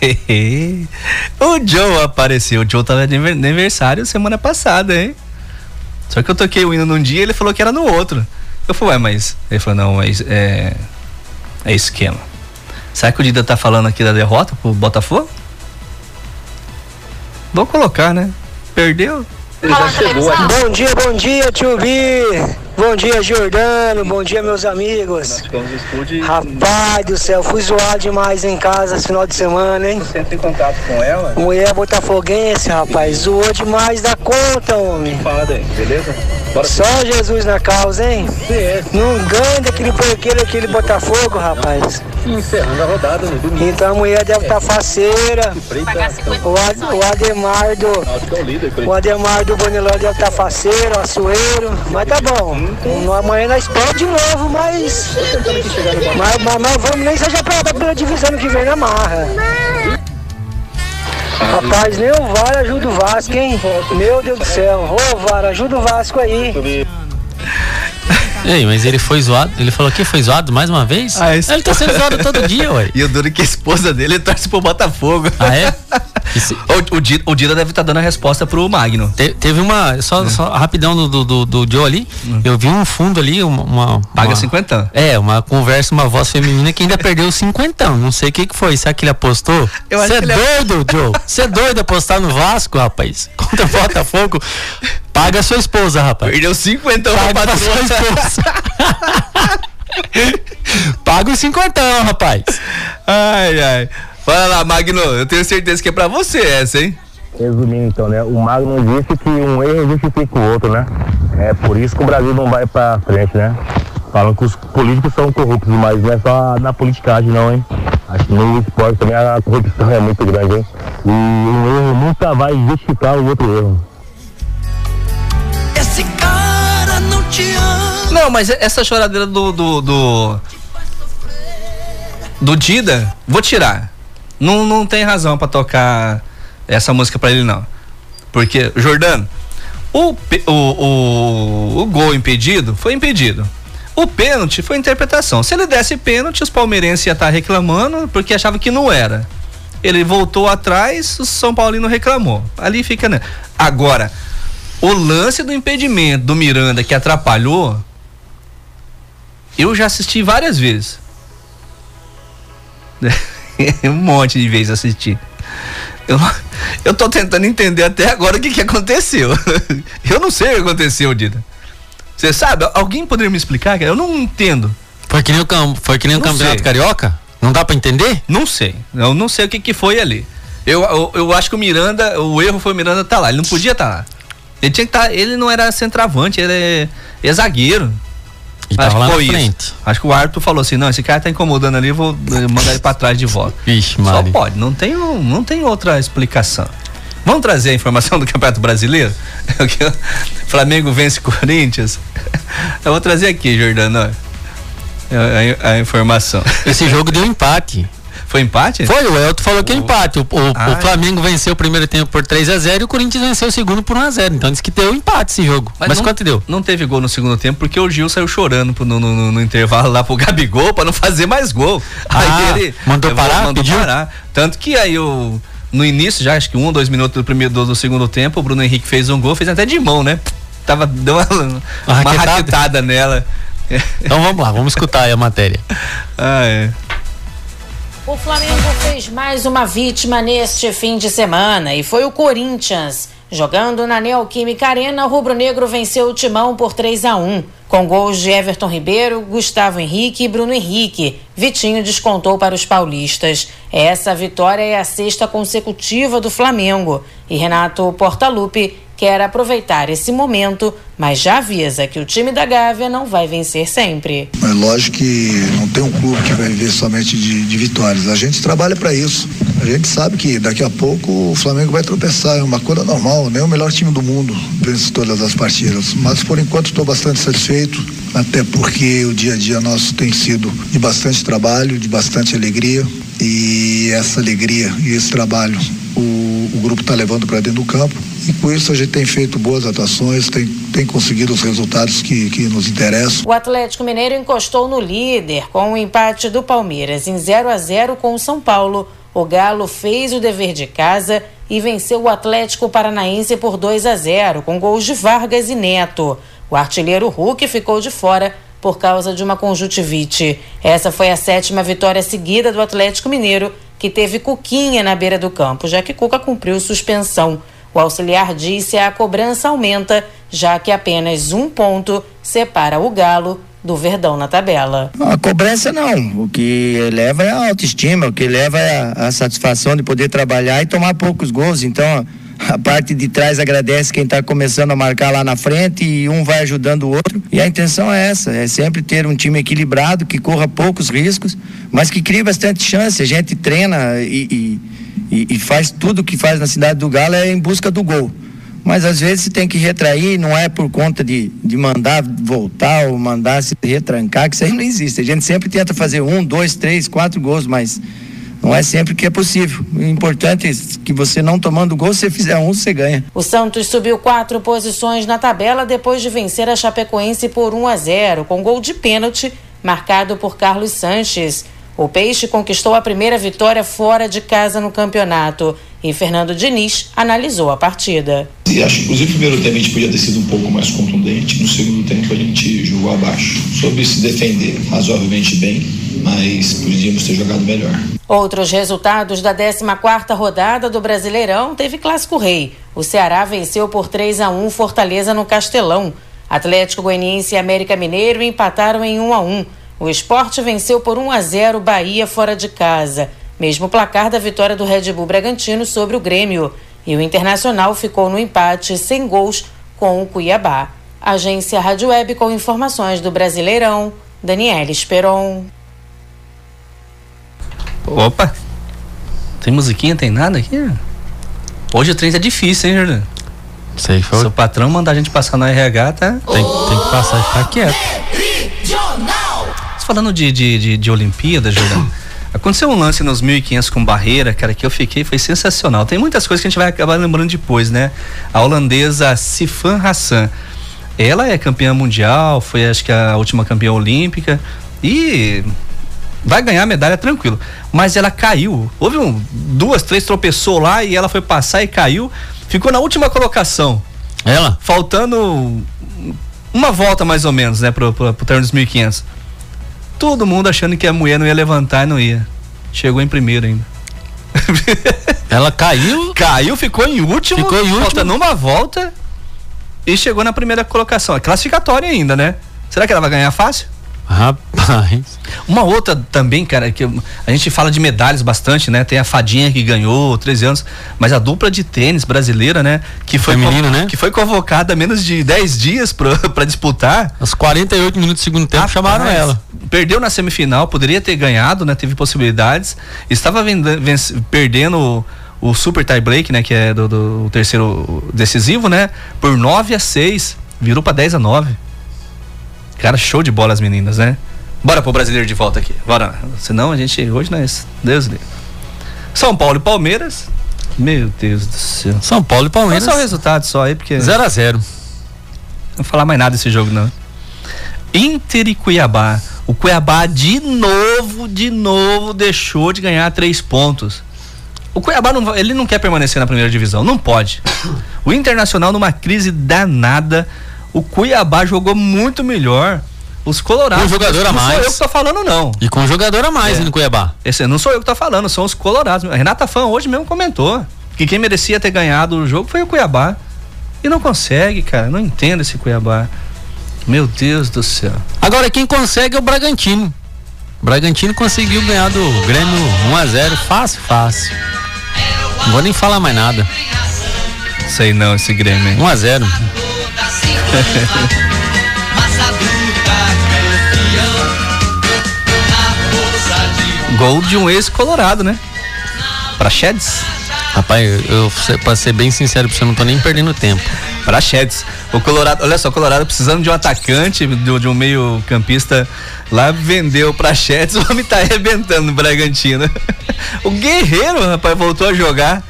o Joe apareceu. O Joe tava de aniversário semana passada, hein? Só que eu toquei o hino num dia e ele falou que era no outro. Eu falei, ué, mas. Ele falou, não, mas é. É esquema. Será que o Dida tá falando aqui da derrota pro Botafogo? Vou colocar, né? Perdeu? Ele já chegou aqui. Bom dia, bom dia, tio Vi. Bom dia, Jordano. Bom dia, meus amigos. Rapaz do céu, fui zoado demais em casa esse final de semana, hein? Você entra em contato com ela? Mulher botafoguense, rapaz. Zoou demais da conta, homem. Fala daí, beleza? Só Jesus na causa, hein? Não ganha daquele porqueiro, aquele Botafogo, rapaz. Encerrando a rodada no domingo. Então a mulher deve estar tá faceira. O, Ad, o Ademar do. O Ademar do Bonilão deve estar tá faceiro, açoeiro. Mas tá bom. Amanhã nós pode de novo, mas. Mas, mas, mas vamos nem seja pra pela divisão que vem na marra. Rapaz, nem o VAR ajuda o Vasco, hein? Meu Deus do céu. Ô, VAR, ajuda o Vasco aí. Ei, mas ele foi zoado, ele falou que foi zoado mais uma vez? Ah, ele tá sendo zoado todo dia, ué. E o duro que a esposa dele torce pro Botafogo. Ah, é? Se... O, o, Dida, o Dida deve estar tá dando a resposta pro Magno. Te, teve uma, só, é. só rapidão do, do, do Joe ali, hum. eu vi um fundo ali, uma... uma Paga uma, 50? É, uma conversa, uma voz feminina que ainda perdeu 50, não sei o que que foi, será que ele apostou? Você é doido, é... Joe? Você é doido apostar no Vasco, rapaz? Contra o Botafogo? Paga a sua esposa, rapaz. Perdeu 50 Paga sua esposa. Paga os 50, rapaz. Ai, ai. Fala lá, Magno, eu tenho certeza que é pra você essa, hein? Resumindo então, né? O Magno disse que um erro justifica o outro, né? É por isso que o Brasil não vai pra frente, né? Falam que os políticos são corruptos, mas não é só na politicagem não, hein? Acho que no esporte também a corrupção é muito grande, hein? E um erro nunca vai justificar o outro erro. Esse cara não te ama. Não, mas essa choradeira do. do. do, do Dida, vou tirar. Não, não tem razão para tocar essa música para ele, não. Porque, Jordano, o, o, o, o gol impedido foi impedido. O pênalti foi interpretação. Se ele desse pênalti, os palmeirenses iam estar reclamando porque achavam que não era. Ele voltou atrás, o São Paulino reclamou. Ali fica, né? Agora, o lance do impedimento do Miranda que atrapalhou, eu já assisti várias vezes. um monte de vezes assisti. Eu, eu tô tentando entender até agora o que, que aconteceu. eu não sei o que aconteceu, Dida. Você sabe? Alguém poderia me explicar? Eu não entendo. Foi que nem o, foi que nem o campeonato sei. carioca? Não dá para entender? Não sei. Eu não sei o que, que foi ali. Eu, eu, eu, acho que o Miranda, o erro foi o Miranda tá lá. Ele não podia estar tá lá. Ele tinha que estar. Tá, ele não era centroavante, ele é, é zagueiro. E acho que foi frente. isso. Acho que o Arthur falou assim: não, esse cara tá incomodando ali, vou mandar ele para trás de volta. Vixe, Só pode, não tem, não tem outra explicação. Vamos trazer a informação do Campeonato Brasileiro? Flamengo vence Corinthians. Eu vou trazer aqui, Jordano. A, a, a informação. Esse jogo deu empate. Foi empate? Foi, o Elton falou que é empate. O, o, Ah, o Flamengo venceu o primeiro tempo por 3 a 0 e o Corinthians venceu o segundo por 1 a 0 Então disse que deu empate esse jogo. Mas, não, quanto deu? Não teve gol no segundo tempo porque o Gil saiu chorando pro- no, no- no- intervalo lá pro Gabigol pra não fazer mais gol. Ah, aí ele mandou parar? Mandou Pediu? parar. Tanto que aí o no início, já acho que um ou dois minutos do primeiro do, do segundo tempo, o Bruno Henrique fez um gol, fez até de mão, né? Tava deu uma, uma raquetada? raquetada nela. Então vamos lá, vamos escutar aí a matéria. Ah, é. O Flamengo fez mais uma vítima neste fim de semana e foi o Corinthians. Jogando na Neoquímica Arena, o rubro-negro venceu o Timão por 3 a 1 com gols de Everton Ribeiro, Gustavo Henrique e Bruno Henrique. Vitinho descontou para os paulistas. Essa vitória é a sexta consecutiva do Flamengo e Renato Portaluppi quer aproveitar esse momento, mas já avisa que o time da Gávea não vai vencer sempre. É lógico que não tem um clube que vai viver somente de, de vitórias. A gente trabalha para isso. A gente sabe que daqui a pouco o Flamengo vai tropeçar. É uma coisa normal. Nem o melhor time do mundo vence todas as partidas. Mas por enquanto estou bastante satisfeito. Até porque o dia a dia nosso tem sido de bastante trabalho, de bastante alegria. E essa alegria e esse trabalho o, o grupo está levando para dentro do campo. E com isso a gente tem feito boas atuações, tem, tem conseguido os resultados que, que nos interessam. O Atlético Mineiro encostou no líder com o empate do Palmeiras em 0 a 0 com o São Paulo. O Galo fez o dever de casa e venceu o Atlético Paranaense por 2 a 0 com gols de Vargas e Neto. O artilheiro Hulk ficou de fora por causa de uma conjuntivite. Essa foi a sétima vitória seguida do Atlético Mineiro, que teve Cuquinha na beira do campo, já que Cuca cumpriu suspensão. O auxiliar disse a cobrança aumenta, já que apenas um ponto separa o Galo do Verdão na tabela. A cobrança não. O que eleva é a autoestima, o que eleva é a, a satisfação de poder trabalhar e tomar poucos gols. Então, a parte de trás agradece quem está começando a marcar lá na frente e um vai ajudando o outro. E a intenção é essa: é sempre ter um time equilibrado, que corra poucos riscos, mas que crie bastante chance. A gente treina e, e, e- faz tudo que faz na cidade do Galo é em busca do gol. Mas às vezes você tem que retrair, não é por conta de, de mandar voltar ou mandar se retrancar, que isso aí não existe. A gente sempre tenta fazer um, dois, três, quatro gols, mas não é sempre que é possível. O importante é que você não tomando gol, se você fizer um, você ganha. O Santos subiu quatro posições na tabela depois de vencer a Chapecoense por 1 a 0, com gol de pênalti marcado por Carlos Sanches. O Peixe conquistou a primeira vitória fora de casa no campeonato e Fernando Diniz analisou a partida. E acho que inclusive o primeiro tempo a gente podia ter sido um pouco mais contundente, no segundo tempo a gente jogou abaixo. Soube se defender razoavelmente bem, mas podíamos ter jogado melhor. Outros resultados da 14ª rodada do Brasileirão teve Clássico Rei. O Ceará venceu por 3 a 1 Fortaleza no Castelão. Atlético Goianiense e América Mineiro empataram em 1 a 1. O Esporte venceu por 1 a 0 Bahia fora de casa. Mesmo placar da vitória do Red Bull Bragantino sobre o Grêmio. E o Internacional ficou no empate sem gols com o Cuiabá. Agência Rádio Web com informações do Brasileirão. Daniela Esperon. Opa! Tem musiquinha, tem nada aqui? Hoje o trem tá difícil, hein, Jordan? Sei, foi. Seu patrão mandar a gente passar no RH, tá? Tem, tem que passar e ficar quieto. Falando de, de, de, de Olimpíada, Jordan, aconteceu um lance nos 1500 com barreira, cara, que eu fiquei, foi sensacional. Tem muitas coisas que a gente vai acabar lembrando depois, né? A holandesa Sifan Hassan. Ela é campeã mundial, foi acho que a última campeã olímpica e vai ganhar a medalha tranquilo. Mas ela caiu. Houve um, duas, três tropeçou lá e ela foi passar e caiu. Ficou na última colocação. Ela? Faltando uma volta mais ou menos, né, pro, pro, pro termo dos 1500. Todo mundo achando que a mulher não ia levantar e não ia. Chegou em primeiro ainda. Ela caiu? Caiu, ficou em último. Ficou em último. Faltando uma volta e chegou na primeira colocação. É classificatória ainda, né? Será que ela vai ganhar fácil? Rapaz. Uma outra também, cara, que a gente fala de medalhas bastante, né? Tem a Fadinha que ganhou 13 anos, mas a dupla de tênis brasileira, né? Que foi, Feminino, né? que foi convocada menos de 10 dias pra, pra disputar. Aos 48 minutos do segundo tempo chamaram Rapaz, ela. Perdeu na semifinal, poderia ter ganhado, né? Teve possibilidades. Estava perdendo o, o super tie break, né? Que é do, do- o terceiro decisivo, né? Por 9 a 6. Virou pra 10 a 9. Cara, show de bola as meninas, né? Bora pro brasileiro de volta aqui. Bora. Senão a gente. Hoje não é isso. Deus livre. São Paulo e Palmeiras. Meu Deus do céu. São Paulo e Palmeiras. Só o resultado só aí, porque. 0 a 0 Não vou falar mais nada desse jogo, não. Inter e Cuiabá. O Cuiabá de novo, de novo, deixou de ganhar três pontos. O Cuiabá não, ele não quer permanecer na primeira divisão, não pode. O Internacional numa crise danada. O Cuiabá jogou muito melhor. Os Colorados. Com jogador a não mais. sou eu que tô falando, não. E com jogador a mais É. no Cuiabá. Esse não sou eu que tô falando, são os Colorados. A Renata Fã hoje mesmo comentou que quem merecia ter ganhado o jogo foi o Cuiabá. E não consegue, cara. Não entendo esse Cuiabá. Meu Deus do céu. Agora quem consegue é o Bragantino. O Bragantino conseguiu ganhar do Grêmio 1 a 0 fácil, fácil. Não vou nem falar mais nada. Sei não esse Grêmio. hein? 1 a 0. Gol de um ex-colorado, né? Praxedes. Rapaz, eu, eu pra ser bem sincero, pra você eu não tô nem perdendo tempo. Praxedes. O Colorado, olha só, o Colorado precisando de um atacante, de, de um meio campista lá, vendeu o Praxedes, o homem tá arrebentando no Bragantino. O Guerreiro, rapaz, voltou a jogar.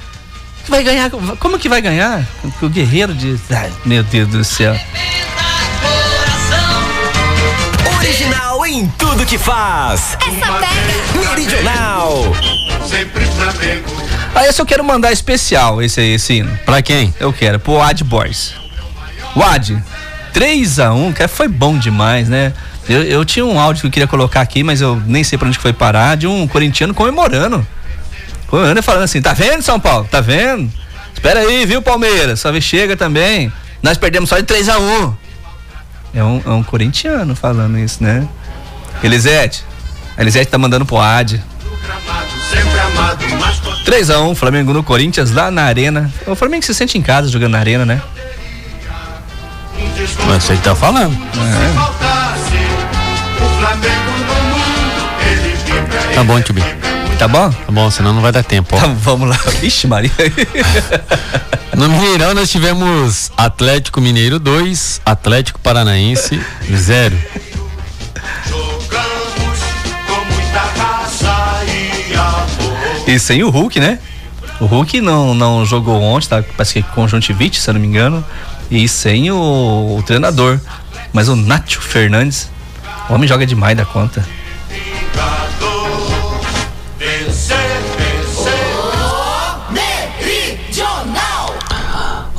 Vai ganhar, como que vai ganhar? O Guerreiro de, ai, meu Deus do céu. Original em tudo que faz. Essa pega. Meridional. Ah, esse eu quero mandar especial, esse aí, esse hino. Pra quem? Eu quero, pro Ad Boys. O Ad, 3x1, que foi bom demais, né? Eu, eu tinha um áudio que eu queria colocar aqui, mas eu nem sei pra onde que foi parar, de um corintiano comemorando. E falando assim, tá vendo São Paulo? Tá vendo? Espera aí, viu Palmeiras? Só chega também. Nós perdemos só de 3x1. É um, é um corintiano falando isso, né? Elisete. A Elisete tá mandando pro Ad. 3x1, Flamengo no Corinthians, lá na arena. O Flamengo se sente em casa jogando na arena, né? Mas você que tá falando. Tá bom, B. Tá bom? Tá bom, senão não vai dar tempo. ó. Tá, vamos lá. Ixi, Maria. No Mineirão nós tivemos Atlético Mineiro 2, Atlético Paranaense 0. E sem o Hulk, né? O Hulk não, não jogou ontem, tá? Parece que conjuntivite, se eu não me engano. E sem o, o treinador. Mas o Nacho Fernandes, o homem joga demais da conta.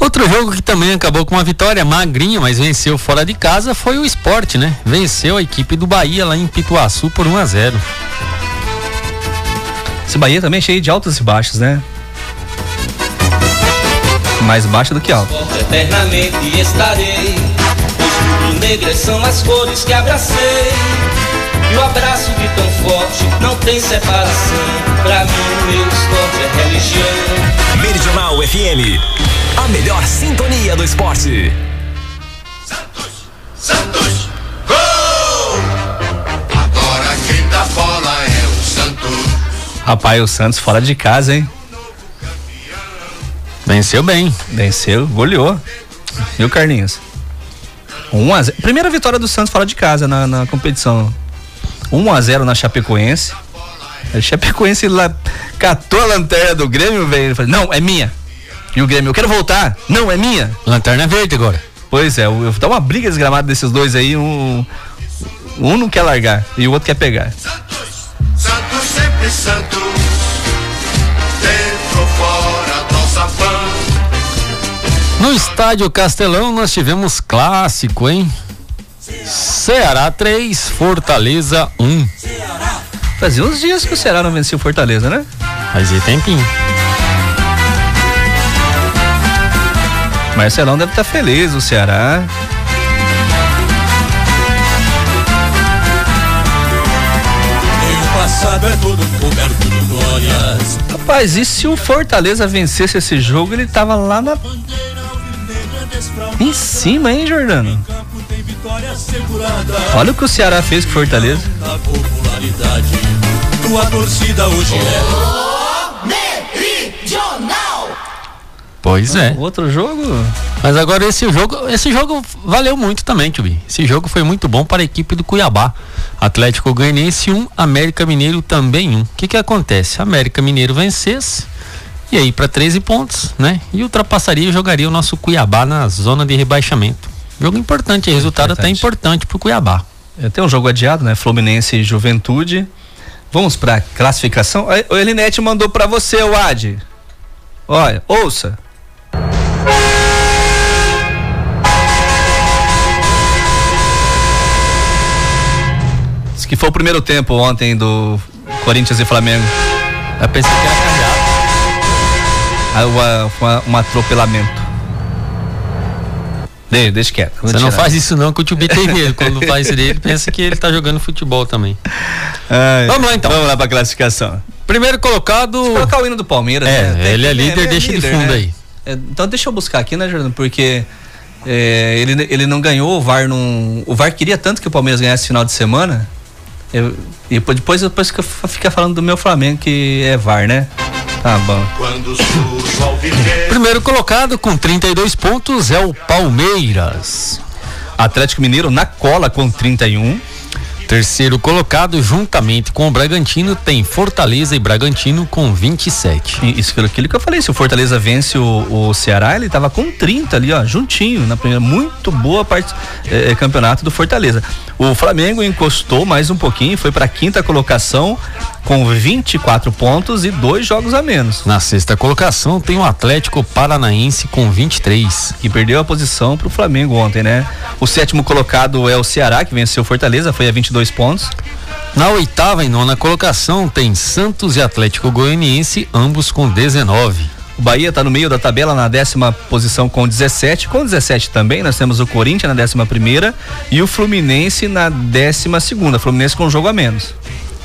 Outro jogo que também acabou com uma vitória magrinha, mas venceu fora de casa foi o esporte, né? Venceu a equipe do Bahia lá em Pituaçu por 1 a 0 Esse Bahia também é cheio de altos e baixos, né? Mais baixo do que alto. Eternamente estarei. Rubro-negras são as cores que abracei. E o abraço de tão forte não tem separação. Pra mim, o meu esporte é religião. Meridional FM. A melhor sintonia do esporte. Santos, gol! Agora quem dá bola é o Santos. Rapaz, o Santos fora de casa, hein? Venceu bem. Venceu, goleou. E o Carlinhos? 1 a 0. Primeira vitória do Santos fora de casa na, na competição. 1 a 0 na Chapecoense. A Chapecoense lá catou a lanterna do Grêmio, velho. Ele falou, não, é minha. E o Grêmio, eu quero voltar. Não, é minha. Lanterna verde agora. Pois é, eu- dá uma briga desgramada desses dois aí. Um, um não quer largar e o outro quer pegar. Santos sempre santo. Dentro ou fora, nossa fã. No estádio Castelão nós tivemos clássico, hein? Ceará 3, Fortaleza 1. Fazia uns dias que o Ceará não vencia o Fortaleza, né? Fazia tempinho. Marcelão deve estar feliz, o Ceará. Passado é todo coberto de glórias. Rapaz, e se o Fortaleza vencesse esse jogo, ele tava lá na. Em cima, hein, Jordano? Olha o que o Ceará fez com o Fortaleza. A popularidade. Tua torcida hoje é. Pois é. Outro jogo? Mas agora esse jogo, esse jogo valeu muito também, Tio Esse jogo foi muito bom para a equipe do Cuiabá. Atlético Goianiense 1, um, América Mineiro também 1. Um. O que que acontece? América Mineiro vencesse e aí para 13 pontos, né? E ultrapassaria e jogaria o nosso Cuiabá na zona de rebaixamento. Jogo importante, resultado importante. até importante para o Cuiabá. É, tem um jogo adiado, né? Fluminense e Juventude. Vamos para classificação. O Elinete mandou para você, o Ad. Olha, ouça. Que foi o primeiro tempo ontem do Corinthians e Flamengo. Eu pensei que era. Aí uma, um atropelamento. Deixa, deixa quieto. Você não faz isso não, que o Tio tem medo. Quando faz isso ele pensa que ele tá jogando futebol também. Ai, vamos lá então. Vamos lá pra classificação. Primeiro colocado. Se colocar o hino do Palmeiras. É, né? ele é líder, é, deixa líder, de fundo né? aí. É, então deixa eu buscar aqui, né, Jordan? Porque é, ele, ele não ganhou, o VAR não. O VAR queria tanto que o Palmeiras ganhasse final de semana. Eu, e depois, depois fica falando do meu Flamengo que é VAR, né? Tá bom. Primeiro colocado com 32 pontos é o Palmeiras. Atlético Mineiro na cola com 31. Terceiro colocado, juntamente com o Bragantino, tem Fortaleza e Bragantino com 27. E isso foi aquilo que eu falei. Se o Fortaleza vence o, o Ceará, ele tava com 30 ali, ó, juntinho, na primeira. Muito boa parte é, campeonato do Fortaleza. O Flamengo encostou mais um pouquinho, foi para quinta colocação com 24 pontos e dois jogos a menos. Na sexta colocação tem o Atlético Paranaense com 23. E perdeu a posição para o Flamengo ontem, né? O sétimo colocado é o Ceará, que venceu Fortaleza, foi a 22 pontos. Na oitava e nona colocação tem Santos e Atlético Goianiense, ambos com 19. O Bahia está no meio da tabela na décima posição com 17. Com 17 também nós temos o Corinthians na décima primeira e o Fluminense na décima segunda. Fluminense com um jogo a menos.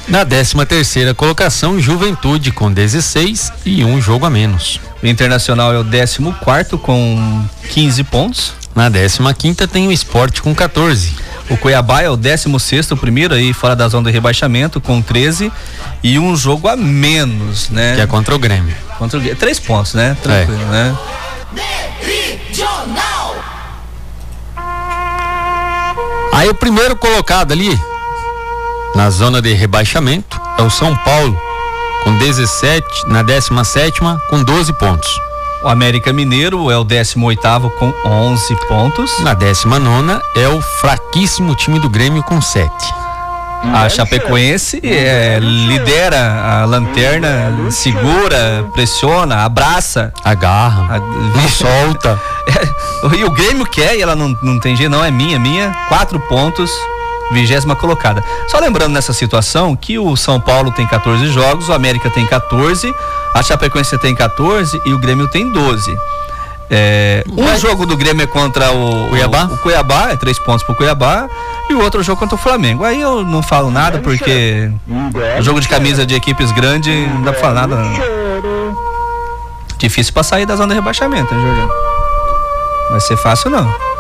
Na 13 terceira colocação, Juventude com 16 e um jogo a menos. O Internacional é o 14 quarto com 15 pontos. Na 15 quinta tem o Esporte com 14. O Cuiabá é o 16 o primeiro aí fora da zona de rebaixamento com 13 e um jogo a menos, né? Que é contra o Grêmio. Contra o Grêmio. Três pontos, né? Tranquilo, é. né? Aí o primeiro colocado ali na zona de rebaixamento é o São Paulo com 17 na 17 com 12 pontos. O América Mineiro é o 18 com 11 pontos. Na 19 é o fraquíssimo time do Grêmio com 7. A Chapecoense é, lidera a lanterna, segura, pressiona, abraça. Agarra, a, solta. É, e o Grêmio quer e ela não, não tem jeito, não, é minha, minha. Quatro pontos, vigésima colocada. Só lembrando nessa situação que o São Paulo tem 14 jogos, o América tem 14, a Chapecoense tem 14 e o Grêmio tem 12. É, um jogo do Grêmio é contra o Cuiabá, o, o Cuiabá, é três pontos pro Cuiabá, e o outro jogo contra o Flamengo. Aí eu não falo nada porque o jogo de camisa de equipes grandes não dá pra falar nada. Não. Difícil pra sair da zona de rebaixamento, né, Juliano? Vai ser fácil não.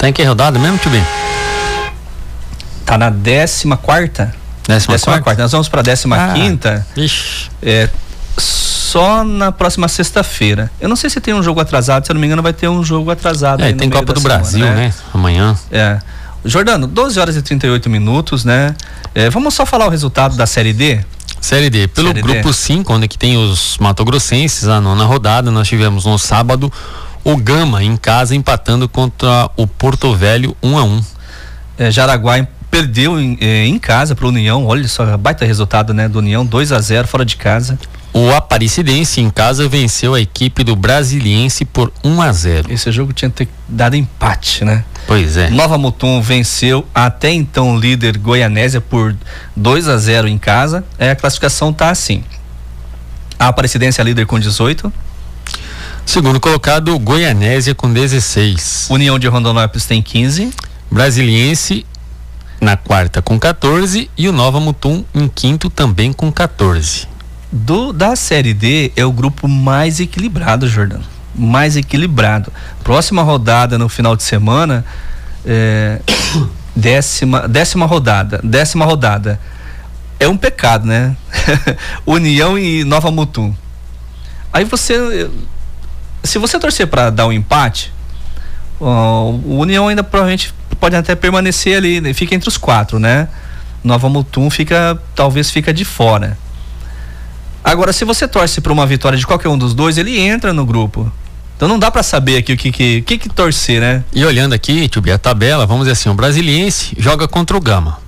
Tá em que rodada mesmo, Tio Tá na décima quarta. Décima, décima quarta. quarta. Nós vamos pra décima ah, quinta. Ixi. É, só na próxima sexta-feira. Eu não sei se tem um jogo atrasado, se eu não me engano vai ter um jogo atrasado. É, tem Copa do semana, Brasil, né? né? Amanhã. É. Jordano, 12 horas e 38 minutos, né? É, vamos só falar o resultado da Série D? Série D. Pelo Série grupo 5, onde que tem os Mato Grossenses, a nona rodada, nós tivemos no sábado o Gama em casa empatando contra o Porto Velho 1 a 1 é, Jaraguá perdeu em, eh, em casa para o União, olha só, baita resultado, né, do União, 2 a 0 fora de casa. O Aparecidense em casa venceu a equipe do Brasiliense por 1 a 0. Esse jogo tinha que ter dado empate, né? Pois é. Nova Mutum venceu até então o líder Goianésia por 2 a 0 em casa. É, a classificação tá assim. A Aparecidense é líder com 18. Segundo colocado, Goianésia com 16. União de Rondonópolis tem 15. Brasiliense na quarta com 14 e o Nova Mutum em quinto também com 14. Do da Série D é o grupo mais equilibrado, Jordano. Mais equilibrado. Próxima rodada no final de semana, é, décima, décima rodada, décima rodada. É um pecado, né? União e Nova Mutum Aí você. Se você torcer para dar um empate, o União ainda provavelmente pode até permanecer ali, né? fica entre os quatro, né? Nova Mutum fica, talvez fica de fora. Agora, se você torce para uma vitória de qualquer um dos dois, ele entra no grupo. Então não dá para saber aqui o que que, que que torcer, né? E olhando aqui, Tio, a tabela, vamos dizer assim, o Brasiliense joga contra o Gama.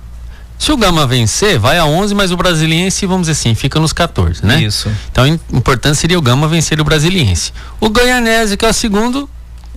Se o Gama vencer, vai a 11, mas o Brasiliense, vamos dizer assim, fica nos 14, né? Isso. Então, o importante seria o Gama vencer o Brasiliense. O Goianese, que é o segundo,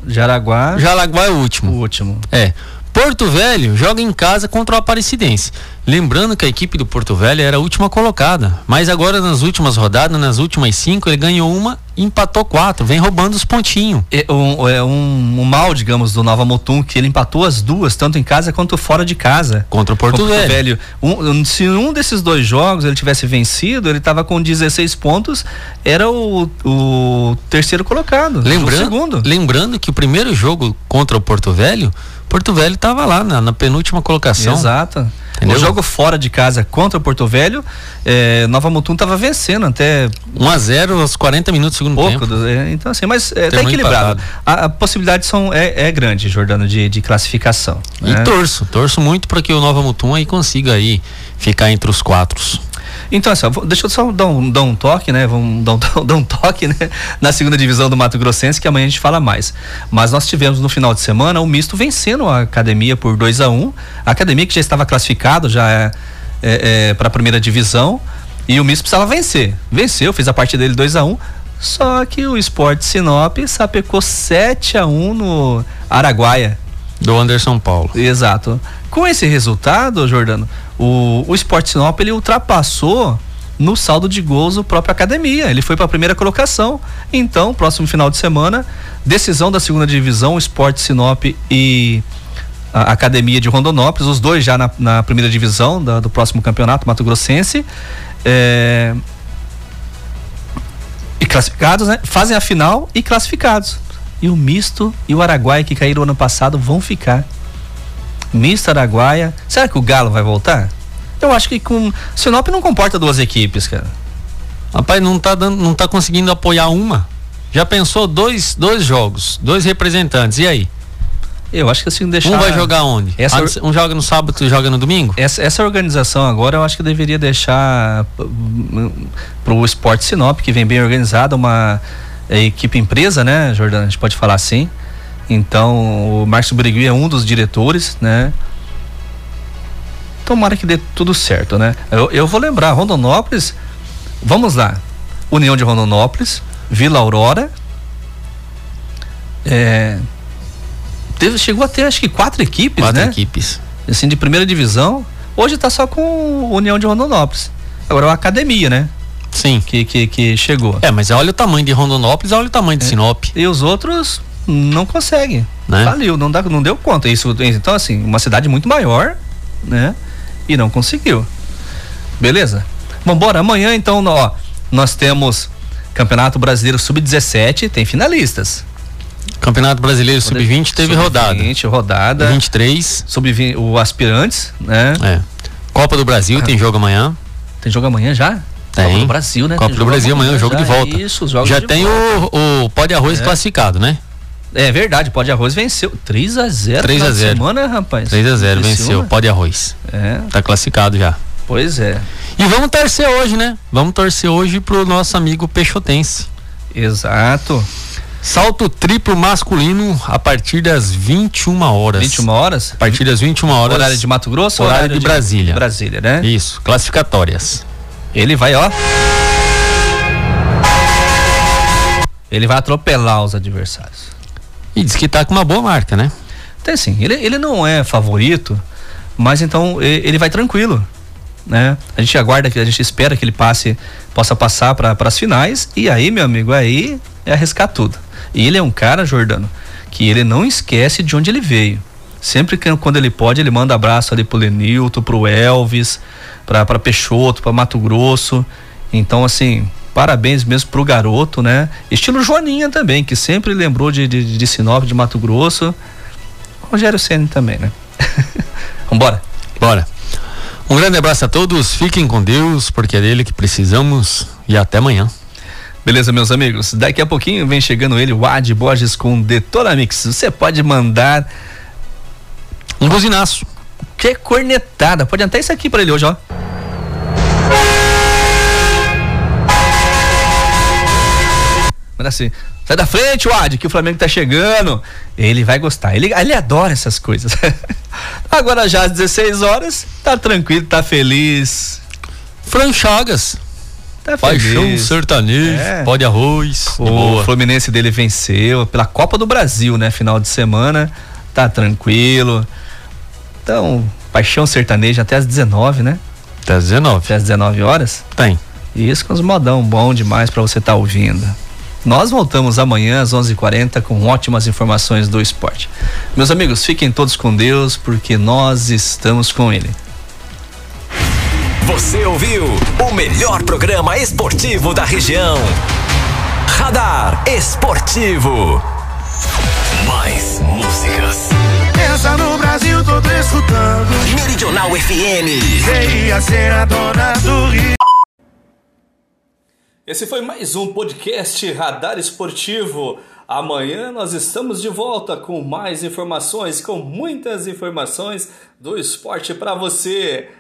Jaraguá. Jaraguá é o último. O último. É. Porto Velho joga em casa contra o Aparecidense. Lembrando que a equipe do Porto Velho era a última colocada, mas agora nas últimas rodadas, nas últimas cinco, ele ganhou uma e empatou quatro, vem roubando os pontinhos. É um, é um, um mal, digamos, do Nova Mutum, que ele empatou as duas, tanto em casa quanto fora de casa. Contra o Porto, Velho. Um, se um desses dois jogos ele tivesse vencido, ele estava com 16 pontos, era o, o terceiro colocado. Lembrando, o segundo. lembrando que o primeiro jogo contra o Porto Velho, Porto Velho estava lá na, na, penúltima colocação. Exato. Entendeu? O jogo fora de casa contra o Porto Velho, é, Nova Mutum estava vencendo até 1 a 0 aos 40 minutos do segundo pouco, tempo. É, então assim, mas é, tá equilibrado. A, a, possibilidade são é, é grande, Jordano, de, de classificação. E né? torço, torço muito para que o Nova Mutum aí consiga aí ficar entre os quatro. Então, assim, deixa eu só dar um, dar um toque, né? Vamos dar um, dar um toque, né? Na segunda divisão do Mato Grossense, que amanhã a gente fala mais. Mas nós tivemos no final de semana o misto vencendo a academia por 2 a 1 um. A academia que já estava classificado já é, é, é para a primeira divisão. E o misto precisava vencer. Venceu, fez a partida dele 2 a 1 um, Só que o Sport Sinop sapecou 7 a 1 no Araguaia. Do Anderson Paulo. Exato. Com esse resultado, Jordano, o, o Sport Sinop ele ultrapassou no saldo de gols o próprio Academia. Ele foi para a primeira colocação. Então, próximo final de semana, decisão da segunda divisão, Sport Sinop e a Academia de Rondonópolis, os dois já na, na primeira divisão da, do próximo campeonato Mato Grossense. É, e classificados, né? Fazem a final e classificados. E o misto e o Araguaia que caíram ano passado vão ficar. Misto Araguaia. Será que o Galo vai voltar? Eu acho que com. Sinop não comporta duas equipes, cara. Rapaz, não tá dando, não tá conseguindo apoiar uma. Já pensou dois, dois jogos, dois representantes. E aí? Eu acho que assim deixar. Um vai jogar onde? Essa... Um joga no sábado, outro joga no domingo? Essa, essa organização agora eu acho que deveria deixar para o esporte Sinop, que vem bem organizada, uma é, equipe empresa, né, Jordana? A gente pode falar assim. Então, o Márcio Brigui é um dos diretores, né? Tomara que dê tudo certo, né? Eu, eu vou lembrar, Rondonópolis, vamos lá. União de Rondonópolis, Vila Aurora, é, teve, chegou a ter acho que quatro equipes, quatro né? equipes. Assim, de primeira divisão. Hoje está só com União de Rondonópolis. Agora é uma academia, né? Sim. Que, que, que chegou. É, mas olha o tamanho de Rondonópolis, olha o tamanho de é. Sinop. E os outros não conseguem. Né? Faliu, não, dá, não deu conta. Isso, então, assim, uma cidade muito maior, né? E não conseguiu. Beleza? Vambora, amanhã então, ó, nós temos Campeonato Brasileiro Sub-17, tem finalistas. Campeonato Brasileiro Sub-20 teve Sub rodada. 20 rodada. 23. Sub-20, o aspirantes, né? É. Copa do Brasil tem jogo amanhã. Tem jogo amanhã já? Tem. Copa do Brasil, né? Copa do Brasil amanhã, jogo já, de volta. Isso, os jogos Já de tem volta. o, o pó de arroz É. classificado, né? É verdade, Pó de Arroz venceu 3 a 0 3 a 0 semana, rapaz. 3 a 0 venceu, Criciúma. pó de arroz. É. Tá classificado já. Pois é. E vamos torcer hoje, né? Vamos torcer hoje pro nosso amigo Peixotense. Exato. Salto triplo masculino a partir das 21 horas. 21 horas? A partir das 21 horas. Horário de Mato Grosso ou Horário de Brasília. Brasília, né? Isso, classificatórias. Ele vai, ó. Ele vai atropelar os adversários. E diz que tá com uma boa marca, né? Tem assim, ele, ele não é favorito, mas então ele vai tranquilo, né? A gente aguarda que a gente espera que ele passe, possa passar para as finais e aí, meu amigo, aí é arriscar tudo. E ele é um cara, Jordano, que ele não esquece de onde ele veio. Sempre que quando ele pode, ele manda abraço ali pro Lenilton, pro Elvis, pra, pra Peixoto, pra Mato Grosso. Então, assim, parabéns mesmo pro garoto, né? Estilo Joaninha também, que sempre lembrou de, de, de Sinop, de Mato Grosso. Rogério Senna também, né? Vambora. Bora. Um grande abraço a todos, fiquem com Deus, porque é dele que precisamos e até amanhã. Beleza, meus amigos? Daqui a pouquinho vem chegando ele, o Ad Borges com Detona Mix. Você pode mandar um buzinaço. Que cornetada. Pode até isso aqui para ele hoje, ó. Manda assim. Sai da frente, Wad, que o Flamengo tá chegando. Ele vai gostar. Ele, ele adora essas coisas. Agora já às 16 horas, tá tranquilo, tá feliz. Franchagas. Tá Paixão feliz. sertanejo, É. pó de arroz. O boa. Fluminense dele venceu pela Copa do Brasil, né? Final de semana. Tá tranquilo. Então, paixão sertaneja até às 19, né? Até às 19. Até às 19 horas? Tem. Isso com os modão bom demais pra você estar tá ouvindo. Nós voltamos amanhã às 11:40 com ótimas informações do esporte. Meus amigos, fiquem todos com Deus, porque nós estamos com Ele. Você ouviu o melhor programa esportivo da região. Radar Esportivo. Mais músicas. Pensa no Brasil todo escutando. Meridional FM. Queria ser a dona do Rio. Esse foi mais um podcast Radar Esportivo. Amanhã nós estamos de volta com mais informações, com muitas informações do esporte para você.